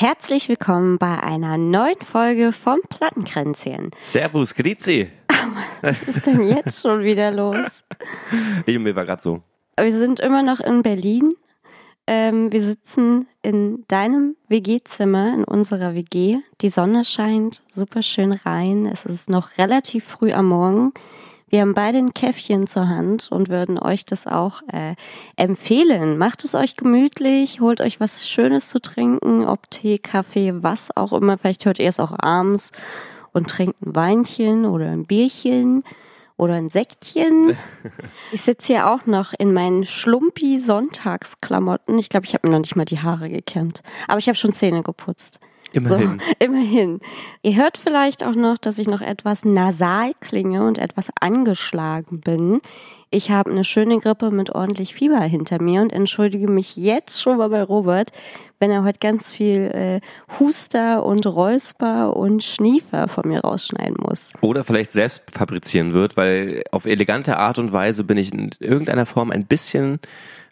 Herzlich willkommen bei einer neuen Folge vom Plattenkränzchen. Servus, Grizi. Was ist denn jetzt schon wieder los? Ich, mir war gerade so. Wir sind immer noch in Berlin. Ähm, wir sitzen in deinem WG-Zimmer, in unserer WG. Die Sonne scheint super schön rein. Es ist noch relativ früh am Morgen. Wir haben beide ein Käffchen zur Hand und würden euch das auch äh, empfehlen. Macht es euch gemütlich, holt euch was Schönes zu trinken, ob Tee, Kaffee, was auch immer. Vielleicht hört ihr es auch abends und trinkt ein Weinchen oder ein Bierchen oder ein Sektchen. Ich sitze hier auch noch in meinen schlumpi Sonntagsklamotten. Ich glaube, ich habe mir noch nicht mal die Haare gekämmt. Aber ich habe schon Zähne geputzt. Immerhin. So, immerhin. Ihr hört vielleicht auch noch, dass ich noch etwas nasal klinge und etwas angeschlagen bin. Ich habe eine schöne Grippe mit ordentlich Fieber hinter mir und entschuldige mich jetzt schon mal bei Robert, wenn er heute ganz viel äh, Huster und Räusper und Schniefer von mir rausschneiden muss. Oder vielleicht selbst fabrizieren wird, weil auf elegante Art und Weise bin ich in irgendeiner Form ein bisschen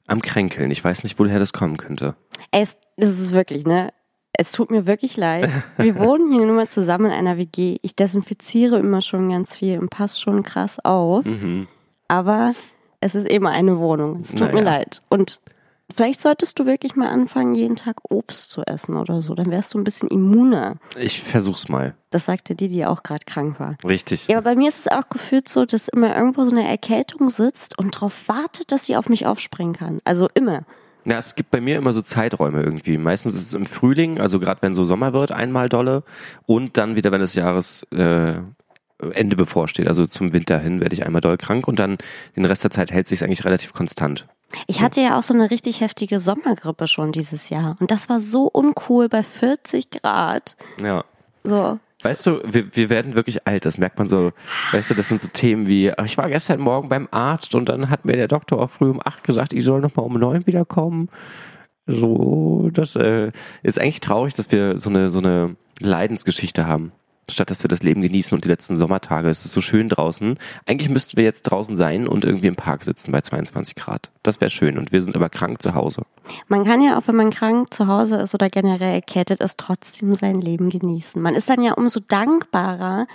am Kränkeln. Ich weiß nicht, woher das kommen könnte. Es, das ist wirklich, ne? Es tut mir wirklich leid. Wir wohnen hier nur mal zusammen in einer WG. Ich desinfiziere immer schon ganz viel und passe schon krass auf. Mhm. Aber es ist eben eine Wohnung. Es tut Naja. mir leid. Und vielleicht solltest du wirklich mal anfangen, jeden Tag Obst zu essen oder so. Dann wärst du ein bisschen immuner. Ich versuch's mal. Das sagte die, die auch gerade krank war. Richtig. Ja, aber bei mir ist es auch gefühlt so, dass immer irgendwo so eine Erkältung sitzt und darauf wartet, dass sie auf mich aufspringen kann. Also immer. Ja, es gibt bei mir immer so Zeiträume irgendwie. Meistens ist es im Frühling, also gerade wenn so Sommer wird, einmal dolle und dann wieder, wenn das Jahres äh, Ende bevorsteht. Also zum Winter hin werde ich einmal doll krank und dann den Rest der Zeit hält sich eigentlich relativ konstant. Ich hatte ja auch so eine richtig heftige Sommergrippe schon dieses Jahr. Und das war so uncool bei 40 Grad. Ja. So. Weißt du, wir, wir werden wirklich alt, das merkt man so. Weißt du, das sind so Themen wie, ich war gestern Morgen beim Arzt und dann hat mir der Doktor auch früh um acht gesagt, ich soll noch mal um neun wiederkommen. So, das äh, ist eigentlich traurig, dass wir so eine, so eine Leidensgeschichte haben. Statt dass wir das Leben genießen und die letzten Sommertage. Es ist so schön draußen. Eigentlich müssten wir jetzt draußen sein und irgendwie im Park sitzen bei 22 Grad. Das wäre schön. Und wir sind aber krank zu Hause. Man kann ja auch, wenn man krank zu Hause ist oder generell erkältet ist, trotzdem sein Leben genießen. Man ist dann ja umso dankbarer,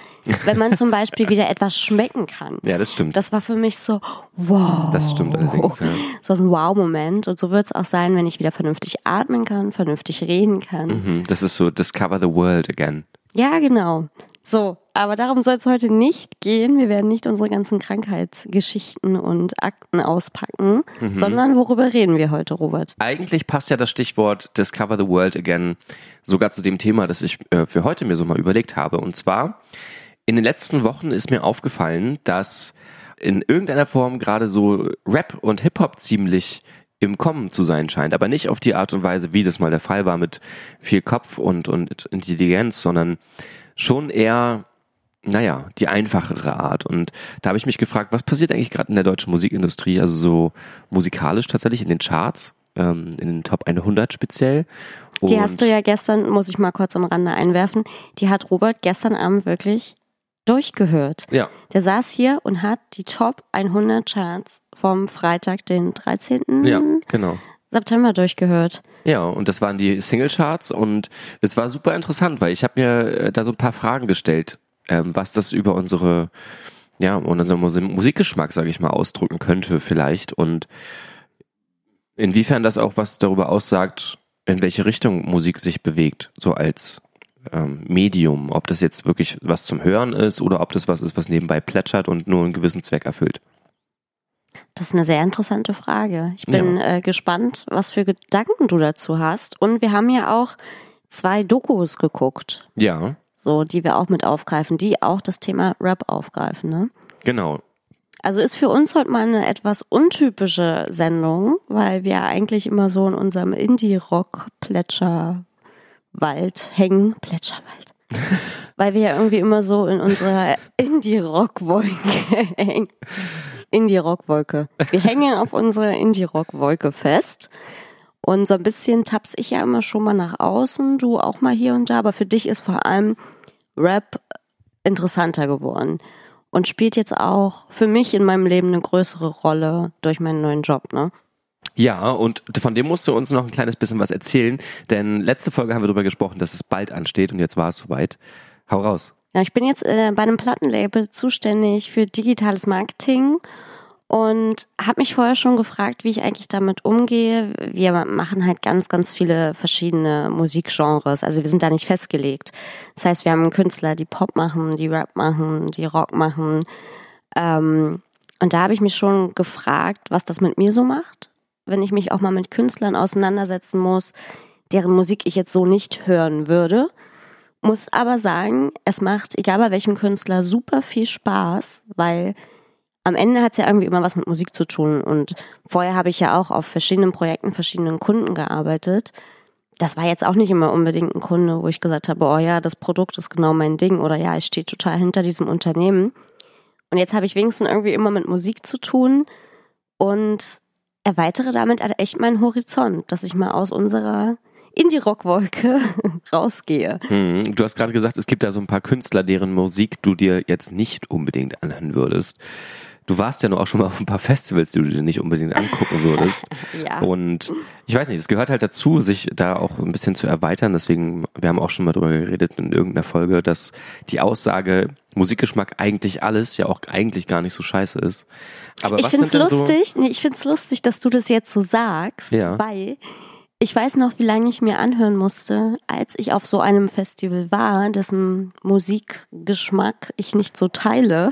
wenn man zum Beispiel wieder etwas schmecken kann. Ja, das stimmt. Das war für mich so, wow. Das stimmt allerdings, ja. So ein Wow-Moment. Und so wird es auch sein, wenn ich wieder vernünftig atmen kann, vernünftig reden kann. Mhm, das ist so Discover the World again. Ja, genau. So, aber darum soll es heute nicht gehen. Wir werden nicht unsere ganzen Krankheitsgeschichten und Akten auspacken, Mhm. sondern worüber reden wir heute, Robert? Eigentlich passt ja das Stichwort Discover the World Again sogar zu dem Thema, das ich äh, für heute mir so mal überlegt habe. Und zwar, in den letzten Wochen ist mir aufgefallen, dass in irgendeiner Form gerade so Rap und Hip-Hop ziemlich im Kommen zu sein scheint. Aber nicht auf die Art und Weise, wie das mal der Fall war mit viel Kopf und, und Intelligenz, sondern schon eher naja, die einfachere Art. Und da habe ich mich gefragt, was passiert eigentlich gerade in der deutschen Musikindustrie, also so musikalisch tatsächlich in den Charts, ähm, in den Top 100 speziell. Die Und- hast du ja gestern, muss ich mal kurz am Rande einwerfen, die hat Robert gestern Abend wirklich durchgehört. Ja, Der saß hier und hat die Top 100 Charts vom Freitag, den 13. ja, genau. September durchgehört. Ja, und das waren die Singlecharts und es war super interessant, weil ich habe mir äh, da so ein paar Fragen gestellt, ähm, was das über unsere, ja, unseren Mus- Musikgeschmack, sage ich mal, ausdrücken könnte vielleicht und inwiefern das auch was darüber aussagt, in welche Richtung Musik sich bewegt, so als ähm, Medium, ob das jetzt wirklich was zum Hören ist oder ob das was ist, was nebenbei plätschert und nur einen gewissen Zweck erfüllt. Das ist eine sehr interessante Frage. Ich bin äh, gespannt, was für Gedanken du dazu hast. Und wir haben ja auch zwei Dokus geguckt, Ja, so die wir auch mit aufgreifen, die auch das Thema Rap aufgreifen. Ne? genau. Also ist für uns heute mal eine etwas untypische Sendung, weil wir eigentlich immer so in unserem Indie-Rock-Plätscherwald hängen. Plätscherwald. weil wir ja irgendwie immer so in unserer Indie-Rock-Wolke hängen. Indie-Rock-Wolke. Wir hängen auf unserer Indie-Rock-Wolke fest. Und so ein bisschen taps ich ja immer schon mal nach außen, du auch mal hier und da, aber für dich ist vor allem Rap interessanter geworden und spielt jetzt auch für mich in meinem Leben eine größere Rolle durch meinen neuen Job, ne? Ja, und von dem musst du uns noch ein kleines bisschen was erzählen, denn letzte Folge haben wir darüber gesprochen, dass es bald ansteht und jetzt war es soweit. Hau raus. Ja, ich bin jetzt äh, bei einem Plattenlabel zuständig für digitales Marketing und habe mich vorher schon gefragt, wie ich eigentlich damit umgehe. Wir machen halt ganz, ganz viele verschiedene Musikgenres. Also wir sind da nicht festgelegt. Das heißt, wir haben Künstler, die Pop machen, die Rap machen, die Rock machen. Ähm, und da habe ich mich schon gefragt, was das mit mir so macht, wenn ich mich auch mal mit Künstlern auseinandersetzen muss, deren Musik ich jetzt so nicht hören würde. Muss aber sagen, es macht, egal bei welchem Künstler, super viel Spaß, weil am Ende hat es ja irgendwie immer was mit Musik zu tun. Und vorher habe ich ja auch auf verschiedenen Projekten, verschiedenen Kunden gearbeitet. Das war jetzt auch nicht immer unbedingt ein Kunde, wo ich gesagt habe, oh ja, das Produkt ist genau mein Ding oder ja, ich stehe total hinter diesem Unternehmen. Und jetzt habe ich wenigstens irgendwie immer mit Musik zu tun und erweitere damit echt meinen Horizont, dass ich mal aus unserer Indie-Rock-Wolke rausgehe. Hm, du hast gerade gesagt, es gibt da so ein paar Künstler, deren Musik du dir jetzt nicht unbedingt anhören würdest du warst ja noch auch schon mal auf ein paar Festivals, die du dir nicht unbedingt angucken würdest. ja. Und ich weiß nicht, es gehört halt dazu, sich da auch ein bisschen zu erweitern. Deswegen, wir haben auch schon mal drüber geredet in irgendeiner Folge, dass die Aussage Musikgeschmack eigentlich alles ja auch eigentlich gar nicht so scheiße ist. Aber ich finde es lustig, so nee, ich finde es lustig, dass du das jetzt so sagst, ja. weil ich weiß noch, wie lange ich mir anhören musste, als ich auf so einem Festival war, dessen Musikgeschmack ich nicht so teile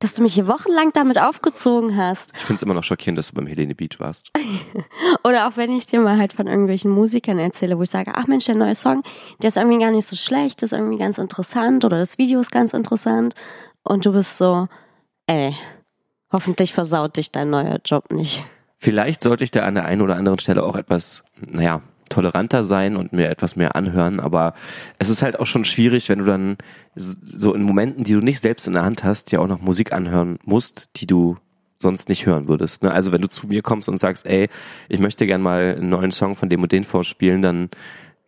dass du mich hier wochenlang damit aufgezogen hast. Ich finde es immer noch schockierend, dass du beim Helene Beach warst. Oder auch wenn ich dir mal halt von irgendwelchen Musikern erzähle, wo ich sage, ach Mensch, der neue Song, der ist irgendwie gar nicht so schlecht, ist irgendwie ganz interessant oder das Video ist ganz interessant. Und du bist so, ey, hoffentlich versaut dich dein neuer Job nicht. Vielleicht sollte ich da an der einen oder anderen Stelle auch etwas, naja, toleranter sein und mir etwas mehr anhören, aber es ist halt auch schon schwierig, wenn du dann so in Momenten, die du nicht selbst in der Hand hast, ja auch noch Musik anhören musst, die du sonst nicht hören würdest. Ne? Also wenn du zu mir kommst und sagst, ey, ich möchte gern mal einen neuen Song von dem und den vorspielen, dann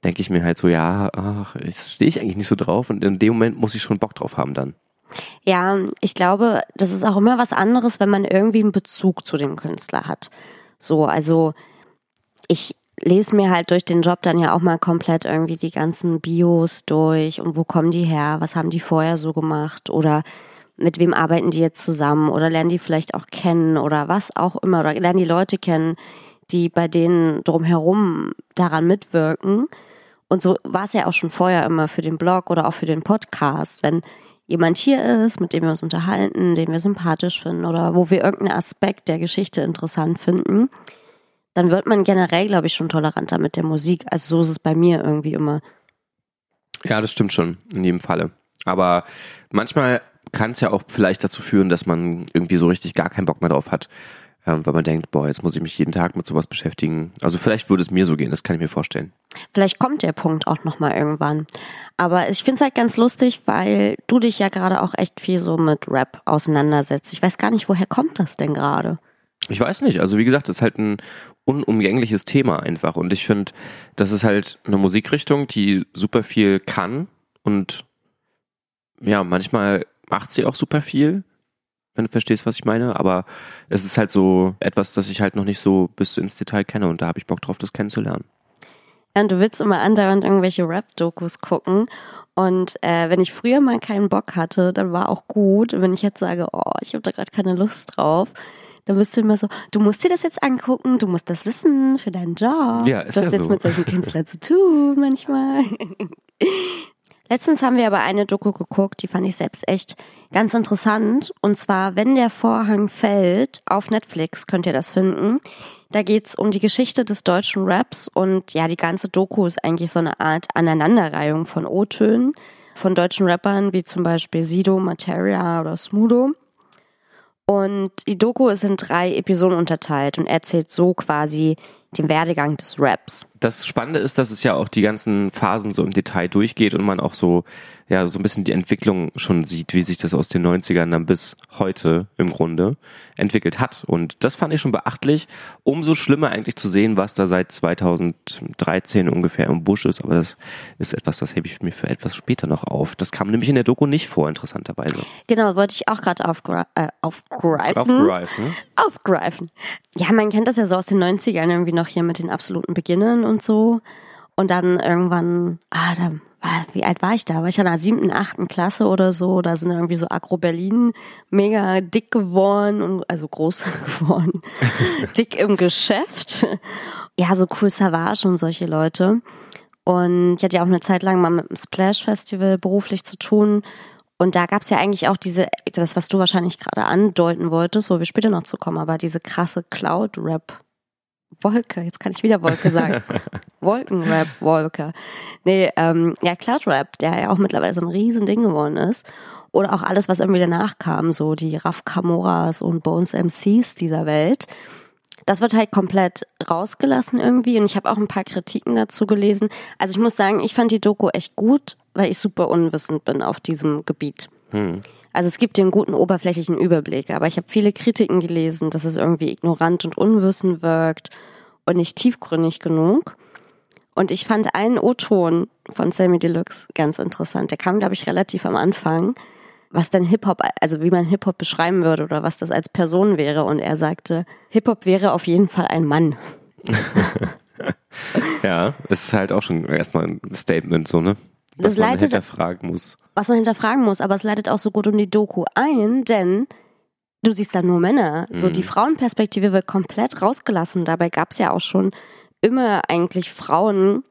denke ich mir halt so, ja, ach, stehe ich eigentlich nicht so drauf und in dem Moment muss ich schon Bock drauf haben dann. Ja, ich glaube, das ist auch immer was anderes, wenn man irgendwie einen Bezug zu dem Künstler hat. So, also ich lese mir halt durch den Job dann ja auch mal komplett irgendwie die ganzen Bios durch und wo kommen die her, was haben die vorher so gemacht? Oder mit wem arbeiten die jetzt zusammen? Oder lernen die vielleicht auch kennen? Oder was auch immer? Oder lernen die Leute kennen, die bei denen drumherum daran mitwirken. Und so war es ja auch schon vorher immer für den Blog oder auch für den Podcast, wenn jemand hier ist, mit dem wir uns unterhalten, den wir sympathisch finden oder wo wir irgendeinen Aspekt der Geschichte interessant finden, dann wird man generell, glaube ich, schon toleranter mit der Musik. Also so ist es bei mir irgendwie immer. Ja, das stimmt schon, in jedem Falle. Aber manchmal kann es ja auch vielleicht dazu führen, dass man irgendwie so richtig gar keinen Bock mehr drauf hat. Ähm, weil man denkt, boah, jetzt muss ich mich jeden Tag mit sowas beschäftigen. Also vielleicht würde es mir so gehen, das kann ich mir vorstellen. Vielleicht kommt der Punkt auch nochmal irgendwann. Aber ich finde es halt ganz lustig, weil du dich ja gerade auch echt viel so mit Rap auseinandersetzt. Ich weiß gar nicht, woher kommt das denn gerade? Ich weiß nicht. Also wie gesagt, das ist halt ein unumgängliches Thema einfach. Und ich finde, das ist halt eine Musikrichtung, die super viel kann und ja, manchmal macht sie auch super viel, wenn du verstehst, was ich meine. Aber es ist halt so etwas, das ich halt noch nicht so bis ins Detail kenne und da habe ich Bock drauf, das kennenzulernen. Ja, du willst immer andauernd irgendwelche Rap-Dokus gucken. Und äh, wenn ich früher mal keinen Bock hatte, dann war auch gut. Und wenn ich jetzt sage, oh, ich habe da gerade keine Lust drauf, dann bist du immer so, du musst dir das jetzt angucken, du musst das wissen für deinen Job. Ja, ist du hast ja jetzt so. mit solchen Künstlern zu tun manchmal. Letztens haben wir aber eine Doku geguckt, die fand ich selbst echt ganz interessant. Und zwar, wenn der Vorhang fällt, auf Netflix könnt ihr das finden. Da geht's um die Geschichte des deutschen Raps und ja, die ganze Doku ist eigentlich so eine Art Aneinanderreihung von O-Tönen von deutschen Rappern wie zum Beispiel Sido, Materia oder Smudo. Und die Doku ist in drei Episoden unterteilt und erzählt so quasi den Werdegang des Raps. Das Spannende ist, dass es ja auch die ganzen Phasen so im Detail durchgeht und man auch so, ja, so ein bisschen die Entwicklung schon sieht, wie sich das aus den 90ern dann bis heute im Grunde entwickelt hat. Und das fand ich schon beachtlich. Umso schlimmer eigentlich zu sehen, was da seit 2013 ungefähr im Busch ist. Aber das ist etwas, das hebe ich mir für etwas später noch auf. Das kam nämlich in der Doku nicht vor, interessanterweise. Genau, wollte ich auch gerade aufgre äh, aufgreifen. Aufgreifen. Aufgreifen. Ja, man kennt das ja so aus den 90ern irgendwie noch hier mit den absoluten Beginnen und so. Und dann irgendwann, ah, da wie alt war ich da? War ich in der siebten, achten Klasse oder so? Da sind irgendwie so Agro Berlin mega dick geworden und also groß geworden. dick im Geschäft. Ja, so cool Savage und solche Leute. Und ich hatte ja auch eine Zeit lang mal mit dem Splash Festival beruflich zu tun. Und da gab es ja eigentlich auch diese, das, was du wahrscheinlich gerade andeuten wolltest, wo wir später noch zu kommen, aber diese krasse Cloud-Rap Wolke, jetzt kann ich wieder Wolke sagen. Wolkenrap, Wolke. Nee, ähm, ja, Cloudrap, der ja auch mittlerweile so ein Riesending geworden ist. Oder auch alles, was irgendwie danach kam, so die Raf Camoras und Bones MCs dieser Welt. Das wird halt komplett rausgelassen irgendwie und ich habe auch ein paar Kritiken dazu gelesen. Also ich muss sagen, ich fand die Doku echt gut, weil ich super unwissend bin auf diesem Gebiet. Hm. Also es gibt einen guten oberflächlichen Überblick, aber ich habe viele Kritiken gelesen, dass es irgendwie ignorant und unwissend wirkt und nicht tiefgründig genug. Und ich fand einen O-Ton von Sammy Deluxe ganz interessant. Der kam, glaube ich, relativ am Anfang, was denn Hip-Hop, also wie man Hip-Hop beschreiben würde oder was das als Person wäre. Und er sagte, Hip-Hop wäre auf jeden Fall ein Mann. ja, ist halt auch schon erstmal ein Statement, so, ne? Was das man leitet, hinterfragen muss. Was man hinterfragen muss, aber es leitet auch so gut um die Doku ein, denn du siehst da nur Männer. Mhm. So die Frauenperspektive wird komplett rausgelassen. Dabei gab es ja auch schon immer eigentlich Frauen,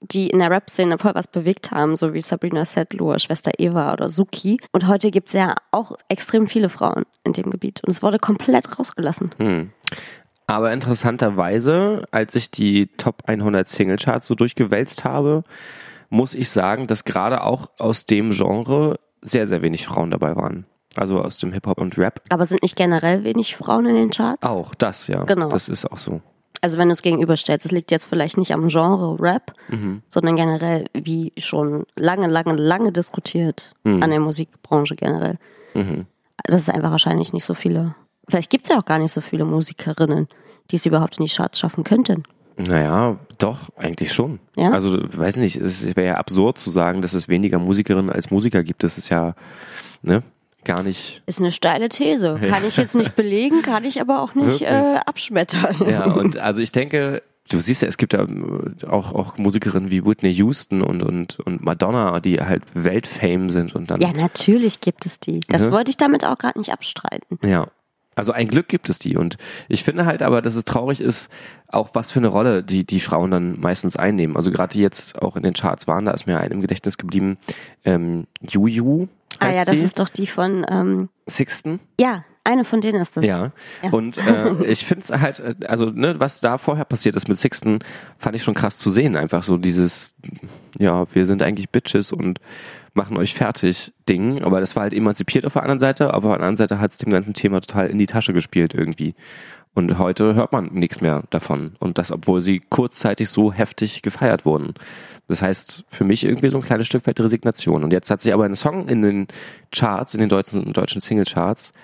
die in der Rap-Szene voll was bewegt haben, so wie Sabrina Settler, Schwester Eva oder Suki. Und heute gibt es ja auch extrem viele Frauen in dem Gebiet. Und es wurde komplett rausgelassen. Hm. Aber interessanterweise, als ich die Top 100 Singlecharts so durchgewälzt habe, muss ich sagen, dass gerade auch aus dem Genre sehr, sehr wenig Frauen dabei waren. Also aus dem Hip-Hop und Rap. Aber sind nicht generell wenig Frauen in den Charts? Auch, das, ja. Genau. Das ist auch so. Also wenn du es gegenüberstellst, das liegt jetzt vielleicht nicht am Genre Rap, mhm. sondern generell, wie schon lange, lange, lange diskutiert mhm. an der Musikbranche generell. Mhm. Das ist einfach wahrscheinlich nicht so viele. Vielleicht gibt es ja auch gar nicht so viele Musikerinnen, die es überhaupt in die Charts schaffen könnten. Naja, doch, eigentlich schon. Ja? Also, weiß nicht, es wäre ja absurd zu sagen, dass es weniger Musikerinnen als Musiker gibt. Das ist ja, ne? gar nicht. Ist eine steile These. Kann ich jetzt nicht belegen, kann ich aber auch nicht äh, abschmettern. Ja, und also ich denke, du siehst ja, es gibt ja äh, auch, auch Musikerinnen wie Whitney Houston und, und, und Madonna, die halt Weltfame sind und dann. Ja, natürlich gibt es die. Das ne? wollte ich damit auch gerade nicht abstreiten. Ja. Also ein Glück gibt es die. Und ich finde halt aber, dass es traurig ist, auch was für eine Rolle die, die Frauen dann meistens einnehmen. Also gerade jetzt auch in den Charts waren, da ist mir ein im Gedächtnis geblieben, ähm, Juju Ah ja, das sie? ist doch die von ähm, Sixten. Ja, eine von denen ist das. Ja. ja. Und äh, ich finde es halt, äh, also ne, was da vorher passiert ist mit Sixten, fand ich schon krass zu sehen. Einfach so dieses, ja, wir sind eigentlich Bitches und machen euch fertig Ding. Aber das war halt emanzipiert auf der anderen Seite, aber auf der anderen Seite hat es dem ganzen Thema total in die Tasche gespielt irgendwie. Und heute hört man nichts mehr davon. Und das, obwohl sie kurzzeitig so heftig gefeiert wurden. Das heißt, für mich irgendwie so ein kleines Stück weit Resignation. Und jetzt hat sie aber einen Song in den Charts, in den deutschen, deutschen Single-Charts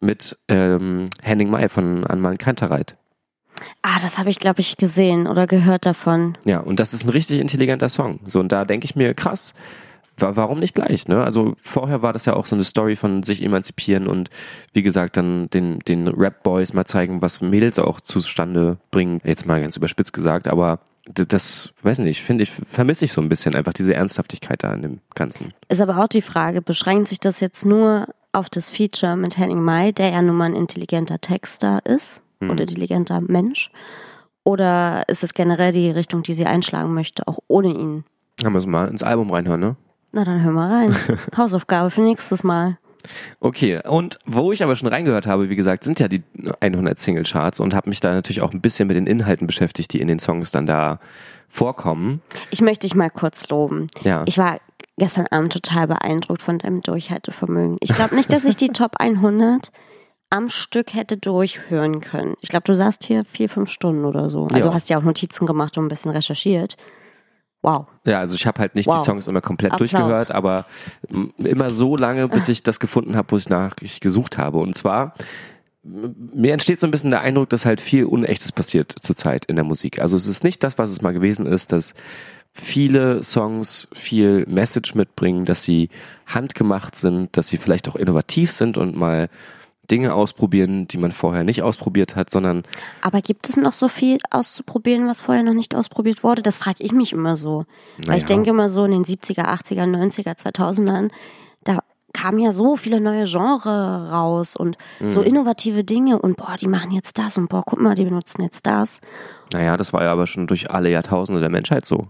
mit ähm, Henning May von Anmal Kantereit. Ah, das habe ich, glaube ich, gesehen oder gehört davon. Ja, und das ist ein richtig intelligenter Song. So, und da denke ich mir, krass, warum nicht gleich? Ne? Also vorher war das ja auch so eine Story von sich emanzipieren und wie gesagt dann den, den Rap-Boys mal zeigen, was Mädels auch zustande bringen. Jetzt mal ganz überspitzt gesagt, aber das, weiß nicht, finde ich, vermisse ich so ein bisschen einfach diese Ernsthaftigkeit da in dem Ganzen. Ist aber auch die Frage, beschränkt sich das jetzt nur auf das Feature mit Henning Mai, der ja nun mal ein intelligenter Texter ist mhm. oder intelligenter Mensch? Oder ist es generell die Richtung, die sie einschlagen möchte, auch ohne ihn? Da müssen wir mal ins Album reinhören, ne? Na, dann hör mal rein. Hausaufgabe für nächstes Mal. Okay, und wo ich aber schon reingehört habe, wie gesagt, sind ja die 100 Single-Charts und habe mich da natürlich auch ein bisschen mit den Inhalten beschäftigt, die in den Songs dann da vorkommen. Ich möchte dich mal kurz loben. Ja. Ich war gestern Abend total beeindruckt von deinem Durchhaltevermögen. Ich glaube nicht, dass ich die Top 100 am Stück hätte durchhören können. Ich glaube, du saßt hier vier, fünf Stunden oder so. Also Ja. hast ja auch Notizen gemacht und ein bisschen recherchiert. Wow. Ja, also ich habe halt nicht Wow. die Songs immer komplett Applaus. durchgehört, aber immer so lange, bis ich das gefunden habe, wo ich nach ich gesucht habe. Und zwar mir entsteht so ein bisschen der Eindruck, dass halt viel Unechtes passiert zurzeit in der Musik. Also es ist nicht das, was es mal gewesen ist, dass viele Songs viel Message mitbringen, dass sie handgemacht sind, dass sie vielleicht auch innovativ sind und mal Dinge ausprobieren, die man vorher nicht ausprobiert hat, sondern Aber gibt es noch so viel auszuprobieren, was vorher noch nicht ausprobiert wurde? Das frage ich mich immer so. Weil ich Naja. denke immer so in den 70er, 80er, 90er, 2000ern, da kamen ja so viele neue Genre raus und so Mhm. innovative Dinge und boah, die machen jetzt das und boah, guck mal, die benutzen jetzt das. Naja, das war ja aber schon durch alle Jahrtausende der Menschheit so.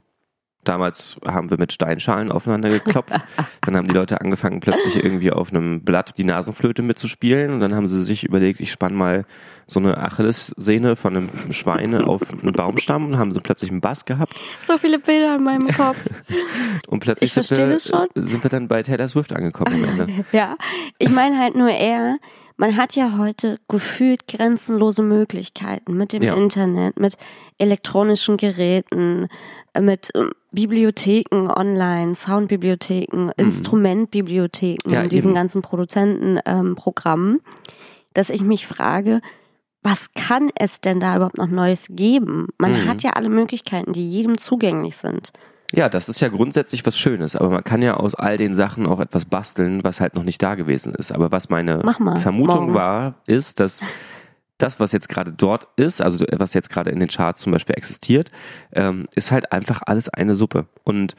Damals haben wir mit Steinschalen aufeinander geklopft. dann haben die Leute angefangen, plötzlich irgendwie auf einem Blatt die Nasenflöte mitzuspielen. Und dann haben sie sich überlegt, ich spann mal so eine Achillessehne von einem Schwein auf einen Baumstamm und haben so plötzlich einen Bass gehabt. So viele Bilder in meinem Kopf. Und plötzlich Ich sind, wir, sind wir dann bei Taylor Swift angekommen am Ende. ja, ich meine halt nur eher, man hat ja heute gefühlt grenzenlose Möglichkeiten mit dem Ja. Internet, mit elektronischen Geräten, äh, mit ähm, Bibliotheken online, Soundbibliotheken, Instrumentbibliotheken, Mhm. Ja, und diesen eben. ganzen Produzentenprogrammen, ähm, dass ich mich frage, was kann es denn da überhaupt noch Neues geben? Man Mhm. hat ja alle Möglichkeiten, die jedem zugänglich sind. Ja, das ist ja grundsätzlich was Schönes, aber man kann ja aus all den Sachen auch etwas basteln, was halt noch nicht da gewesen ist. Aber was meine Vermutung morgen. war, ist, dass das, was jetzt gerade dort ist, also was jetzt gerade in den Charts zum Beispiel existiert, ähm, ist halt einfach alles eine Suppe. Und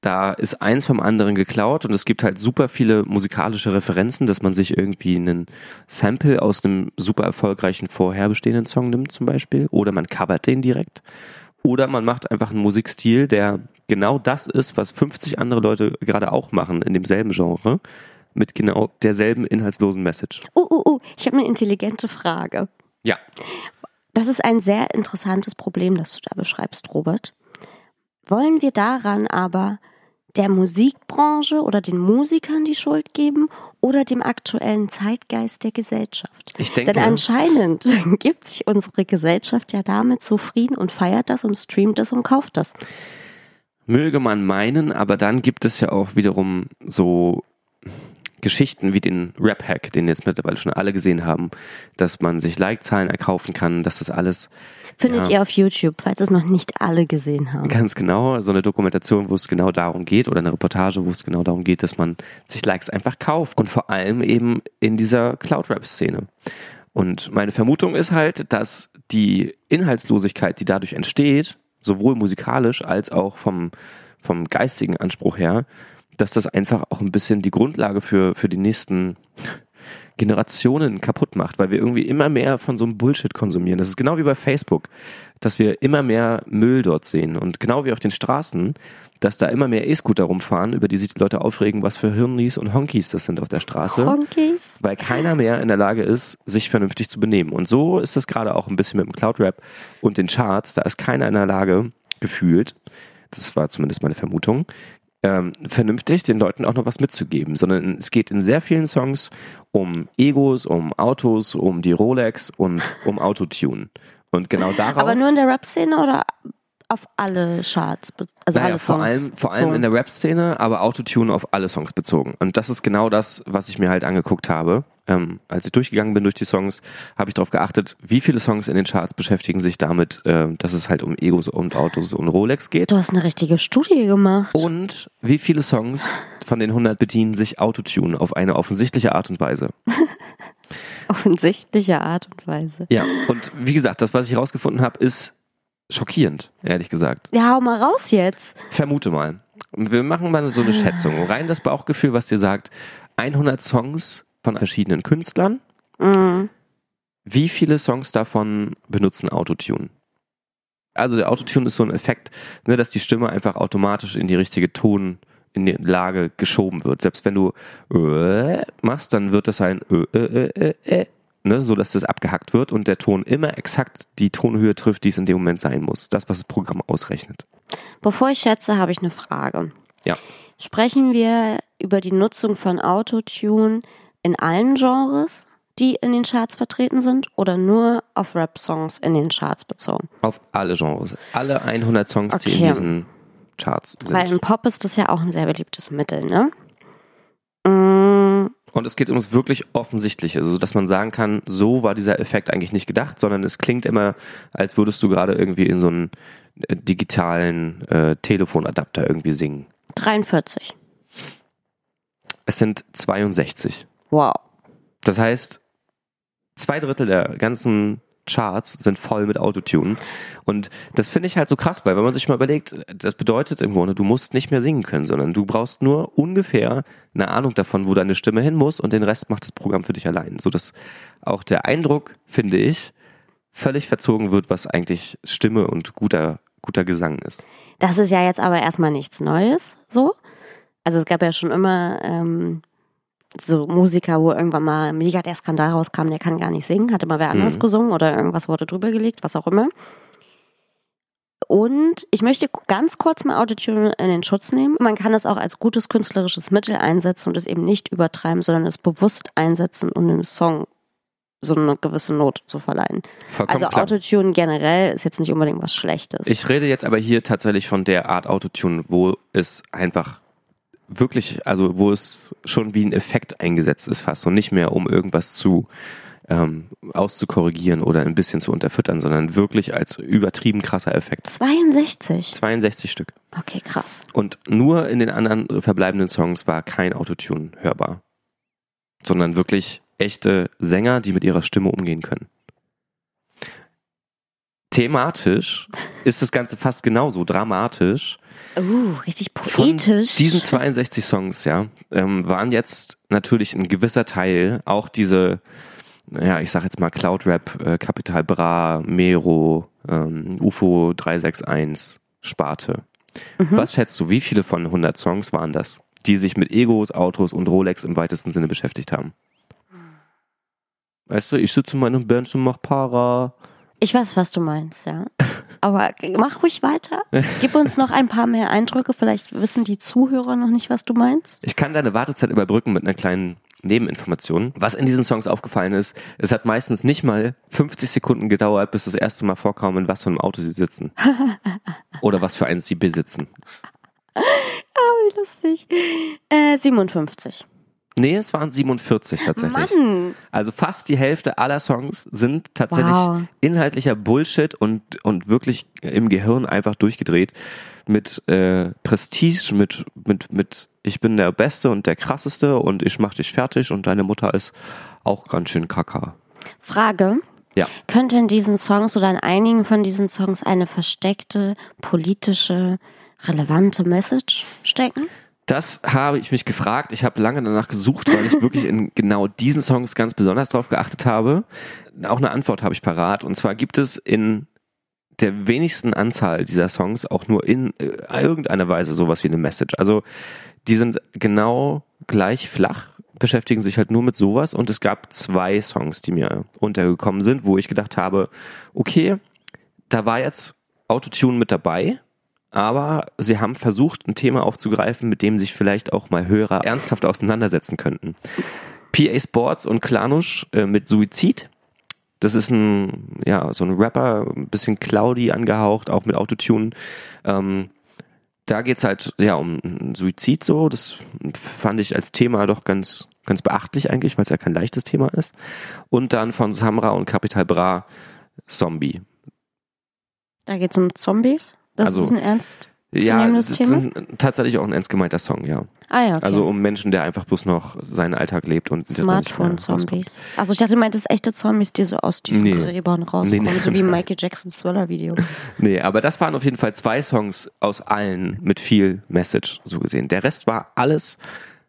da ist eins vom anderen geklaut und es gibt halt super viele musikalische Referenzen, dass man sich irgendwie einen Sample aus einem super erfolgreichen vorher bestehenden Song nimmt zum Beispiel oder man covert den direkt oder man macht einfach einen Musikstil, der genau das ist, was 50 andere Leute gerade auch machen in demselben Genre mit genau derselben inhaltslosen Message. Uh, uh, uh, ich habe eine intelligente Frage. Ja, Das ist ein sehr interessantes Problem, das du da beschreibst, Robert. Wollen wir daran aber der Musikbranche oder den Musikern die Schuld geben oder dem aktuellen Zeitgeist der Gesellschaft? ich denke, Denn anscheinend gibt sich unsere Gesellschaft ja damit zufrieden und feiert das und streamt das und kauft das. möge man meinen, aber dann gibt es ja auch wiederum so Geschichten wie den Rap-Hack, den jetzt mittlerweile schon alle gesehen haben, dass man sich Like-Zahlen erkaufen kann, dass das alles Findet Ja. ihr auf YouTube, falls es noch nicht alle gesehen haben. Ganz genau, so eine Dokumentation, wo es genau darum geht oder eine Reportage, wo es genau darum geht, dass man sich Likes einfach kauft und vor allem eben in dieser Cloud-Rap-Szene. Und meine Vermutung ist halt, dass die Inhaltslosigkeit, die dadurch entsteht, sowohl musikalisch als auch vom, vom geistigen Anspruch her, dass das einfach auch ein bisschen die Grundlage für, für die nächsten Generationen kaputt macht, weil wir irgendwie immer mehr von so einem Bullshit konsumieren. Das ist genau wie bei Facebook, dass wir immer mehr Müll dort sehen und genau wie auf den Straßen, dass da immer mehr E-Scooter rumfahren, über die sich die Leute aufregen, was für Hirnis und Honkies das sind auf der Straße, Honkies? weil keiner mehr in der Lage ist, sich vernünftig zu benehmen. Und so ist das gerade auch ein bisschen mit dem Cloud-Rap und den Charts, da ist keiner in der Lage, gefühlt, das war zumindest meine Vermutung, ähm, vernünftig den Leuten auch noch was mitzugeben, sondern es geht in sehr vielen Songs um Egos, um Autos, um die Rolex und um Autotune. Und genau darauf. Aber nur in der Rap-Szene oder auf alle Charts? Also naja, alle vor Songs? allem, vor allem in der Rap-Szene, aber Autotune auf alle Songs bezogen. Und das ist genau das, was ich mir halt angeguckt habe. Ähm, als ich durchgegangen bin durch die Songs, habe ich darauf geachtet, wie viele Songs in den Charts beschäftigen sich damit, äh, dass es halt um Egos und Autos und Rolex geht. Du hast eine richtige Studie gemacht. Und wie viele Songs von den 100 bedienen sich Autotune auf eine offensichtliche Art und Weise? Offensichtliche Art und Weise. Ja, und wie gesagt, das, was ich herausgefunden habe, ist schockierend, ehrlich gesagt. Ja, hau mal raus jetzt. Vermute mal. Wir machen mal so eine Schätzung. Rein das Bauchgefühl, was dir sagt, 100 Songs von verschiedenen Künstlern. Mhm. Wie viele Songs davon benutzen Autotune? Also der Autotune ist so ein Effekt, ne, dass die Stimme einfach automatisch in die richtige Ton, in die Lage geschoben wird. Selbst wenn du äh, machst, dann wird das ein äh, äh, äh, äh, ne, so dass das abgehackt wird und der Ton immer exakt die Tonhöhe trifft, die es in dem Moment sein muss. Das, was das Programm ausrechnet. Bevor ich schätze, habe ich eine Frage. Ja. Sprechen wir über die Nutzung von Autotune in allen Genres? die in den Charts vertreten sind oder nur auf Rap-Songs in den Charts bezogen? Auf alle Genres. Alle 100 Songs, die in Okay. diesen Charts sind. Weil im Pop ist das ja auch ein sehr beliebtes Mittel, ne? Und es geht ums wirklich Offensichtliche, also dass man sagen kann, so war dieser Effekt eigentlich nicht gedacht, sondern es klingt immer, als würdest du gerade irgendwie in so einen äh, digitalen äh, Telefonadapter irgendwie singen. 43. Es sind 62. Wow. Das heißt, zwei Drittel der ganzen Charts sind voll mit Autotune. Und das finde ich halt so krass, weil wenn man sich mal überlegt, das bedeutet im Grunde, du musst nicht mehr singen können, sondern du brauchst nur ungefähr eine Ahnung davon, wo deine Stimme hin muss und den Rest macht das Programm für dich allein. So dass auch der Eindruck, finde ich, völlig verzogen wird, was eigentlich Stimme und guter, guter Gesang ist. Das ist ja jetzt aber erstmal nichts Neues, so. Also es gab ja schon immer ähm, so Musiker, wo irgendwann mal mega der Skandal rauskam, der kann gar nicht singen, hatte mal wer anders Mhm. gesungen oder irgendwas wurde drüber gelegt, was auch immer. Und ich möchte ganz kurz mal Autotune in den Schutz nehmen. Man kann es auch als gutes künstlerisches Mittel einsetzen und es eben nicht übertreiben, sondern es bewusst einsetzen, um dem Song so eine gewisse Note zu verleihen. Vollkommen Also. Autotune generell ist jetzt nicht unbedingt was Schlechtes. Ich rede jetzt aber hier tatsächlich von der Art Autotune, wo es einfach wirklich, also wo es schon wie ein Effekt eingesetzt ist fast und nicht mehr um irgendwas zu ähm, auszukorrigieren oder ein bisschen zu unterfüttern, sondern wirklich als übertrieben krasser Effekt. 62. 62 Stück. Okay, krass. Und nur in den anderen verbleibenden Songs war kein Autotune hörbar, sondern wirklich echte Sänger, die mit ihrer Stimme umgehen können. Thematisch ist das Ganze fast genauso dramatisch. Uh, richtig Von poetisch. diesen 62 Songs, ja, ähm, waren jetzt natürlich ein gewisser Teil auch diese, ja, ich sag jetzt mal Cloud Rap, äh, Capital Bra, Mero, ähm, UFO 361, Sparte. Mhm. Was schätzt du, wie viele von 100 Songs waren das, die sich mit Egos, Autos und Rolex im weitesten Sinne beschäftigt haben? Weißt du, ich sitze in meinem Benz und mach Para. Ich weiß, was du meinst, ja. Aber mach ruhig weiter. Gib uns noch ein paar mehr Eindrücke. Vielleicht wissen die Zuhörer noch nicht, was du meinst. Ich kann deine Wartezeit überbrücken mit einer kleinen Nebeninformation. Was in diesen Songs aufgefallen ist, es hat meistens nicht mal 50 Sekunden gedauert, bis das erste Mal vorkam, in was für einem Auto sie sitzen. Oder was für eins sie besitzen. Wie lustig. Äh, 57. Nee, es waren 47 tatsächlich. Mann. Also fast die Hälfte aller Songs sind tatsächlich Wow. inhaltlicher Bullshit und, und wirklich im Gehirn einfach durchgedreht. Mit äh, Prestige, mit, mit, mit ich bin der Beste und der Krasseste und ich mach dich fertig und deine Mutter ist auch ganz schön kaka. Frage. Ja. Könnte in diesen Songs oder in einigen von diesen Songs eine versteckte, politische, relevante Message stecken? Das habe ich mich gefragt. Ich habe lange danach gesucht, weil ich wirklich in genau diesen Songs ganz besonders drauf geachtet habe. Auch eine Antwort habe ich parat. Und zwar gibt es in der wenigsten Anzahl dieser Songs auch nur in äh, irgendeiner Weise sowas wie eine Message. Also die sind genau gleich flach, beschäftigen sich halt nur mit sowas. Und es gab zwei Songs, die mir untergekommen sind, wo ich gedacht habe, okay, da war jetzt Autotune mit dabei, aber sie haben versucht, ein Thema aufzugreifen, mit dem sich vielleicht auch mal Hörer ernsthaft auseinandersetzen könnten. PA Sports und Klanusch äh, mit Suizid. Das ist ein, ja, so ein Rapper, ein bisschen cloudy angehaucht, auch mit Autotune. Ähm, da geht's halt ja um Suizid so. Das fand ich als Thema doch ganz, ganz beachtlich eigentlich, weil es ja kein leichtes Thema ist. Und dann von Samra und Capital Bra Zombie. Da geht es um Zombies. Das Also, ist ein ernst Ja, das ist tatsächlich auch ein ernst gemeinter Song, ja. Ah ja, okay. Also um Menschen, der einfach bloß noch seinen Alltag lebt und. Smartphone-Zombies. Also ich dachte, du meintest echte Zombies, die so aus diesen Nee. Gräbern rauskommen, Nee, nee. so wie im Michael Jackson Thriller-Video. Nee, aber das waren auf jeden Fall zwei Songs aus allen mit viel Message, so gesehen. Der Rest war alles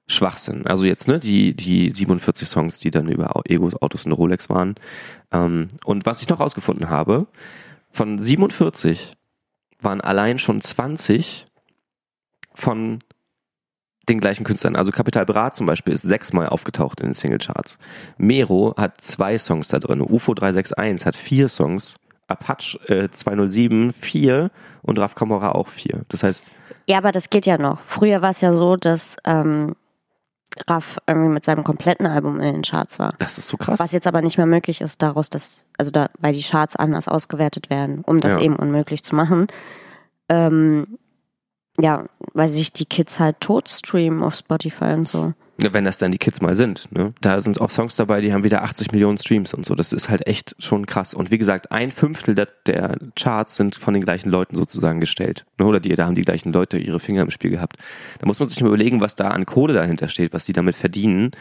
Schwachsinn. Also jetzt, ne, die, die 47 Songs, die dann über Egos, Autos und Rolex waren. Ähm, und was ich noch rausgefunden habe, von 47 waren allein schon 20 von den gleichen Künstlern. Also Capital Bra zum Beispiel ist sechsmal aufgetaucht in den Singlecharts. Mero hat zwei Songs da drin. UFO 361 hat vier Songs. Apache äh, 207 vier und Raf Kamora auch vier. Das heißt, Ja, aber das geht ja noch. Früher war es ja so, dass ähm, Raff irgendwie mit seinem kompletten Album in den Charts war. Das ist so krass. Was jetzt aber nicht mehr möglich ist, daraus, dass, also da, weil die Charts anders ausgewertet werden, um das Ja. eben unmöglich zu machen. Ähm, ja, weil sich die Kids halt tot streamen auf Spotify und so. Wenn das dann die Kids mal sind. Ne? Da sind auch Songs dabei, die haben wieder 80 Millionen Streams und so. Das ist halt echt schon krass. Und wie gesagt, ein Fünftel der, der Charts sind von den gleichen Leuten sozusagen gestellt. Ne? Oder die, da haben die gleichen Leute ihre Finger im Spiel gehabt. Da muss man sich mal überlegen, was da an Kohle dahinter steht, was die damit verdienen.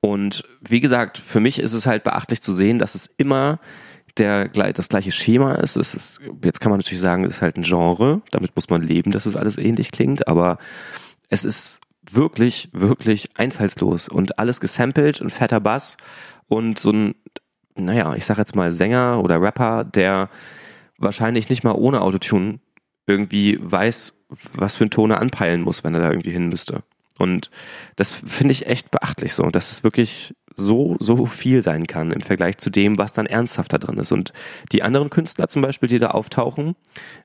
Und wie gesagt, für mich ist es halt beachtlich zu sehen, dass es immer der, das gleiche Schema ist. Es ist. Jetzt kann man natürlich sagen, es ist halt ein Genre. Damit muss man leben, dass es alles ähnlich klingt. Aber es ist wirklich, wirklich einfallslos und alles gesampelt und fetter Bass und so ein, naja, ich sag jetzt mal Sänger oder Rapper, der wahrscheinlich nicht mal ohne Autotune irgendwie weiß, was für einen Ton er anpeilen muss, wenn er da irgendwie hin müsste. Und das finde ich echt beachtlich so, dass es wirklich so, so viel sein kann im Vergleich zu dem, was dann ernsthafter drin ist. Und die anderen Künstler zum Beispiel, die da auftauchen,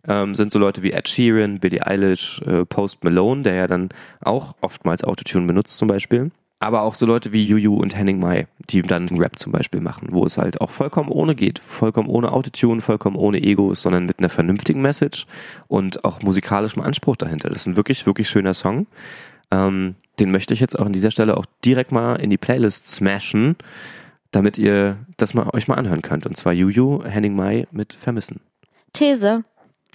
ähm, sind so Leute wie Ed Sheeran, Billie Eilish, äh, Post Malone, der ja dann auch oftmals Autotune benutzt zum Beispiel. Aber auch so Leute wie Juju und Henning Mai, die dann Rap zum Beispiel machen, wo es halt auch vollkommen ohne geht, vollkommen ohne Autotune, vollkommen ohne Ego, sondern mit einer vernünftigen Message und auch musikalischem Anspruch dahinter. Das ist ein wirklich, wirklich schöner Song. Ähm, den möchte ich jetzt auch an dieser Stelle auch direkt mal in die Playlist smashen, damit ihr das mal euch mal anhören könnt. Und zwar Juju, Henning Mai mit Vermissen. These.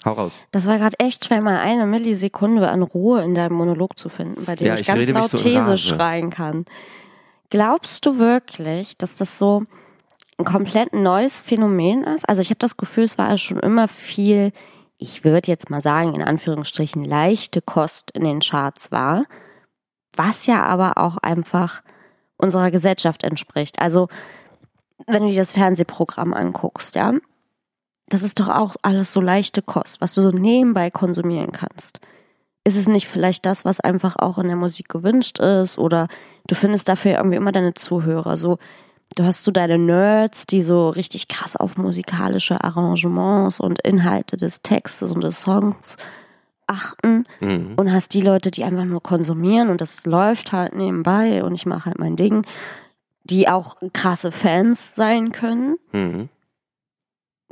Hau raus. Das war gerade echt schwer, mal eine Millisekunde an Ruhe in deinem Monolog zu finden, bei dem Ja, ich, ich ganz laut so These schreien kann. Glaubst du wirklich, dass das so ein komplett neues Phänomen ist? Also ich habe das Gefühl, es war ja schon immer viel, ich würde jetzt mal sagen, in Anführungsstrichen leichte Kost in den Charts war, was ja aber auch einfach unserer Gesellschaft entspricht. Also wenn du dir das Fernsehprogramm anguckst, ja, das ist doch auch alles so leichte Kost, was du so nebenbei konsumieren kannst. Ist es nicht vielleicht das, was einfach auch in der Musik gewünscht ist? Oder du findest dafür irgendwie immer deine Zuhörer. So, du hast so deine Nerds, die so richtig krass auf musikalische Arrangements und Inhalte des Textes und des Songs achten Mhm. und hast die Leute, die einfach nur konsumieren und das läuft halt nebenbei und ich mache halt mein Ding, die auch krasse Fans sein können Mhm.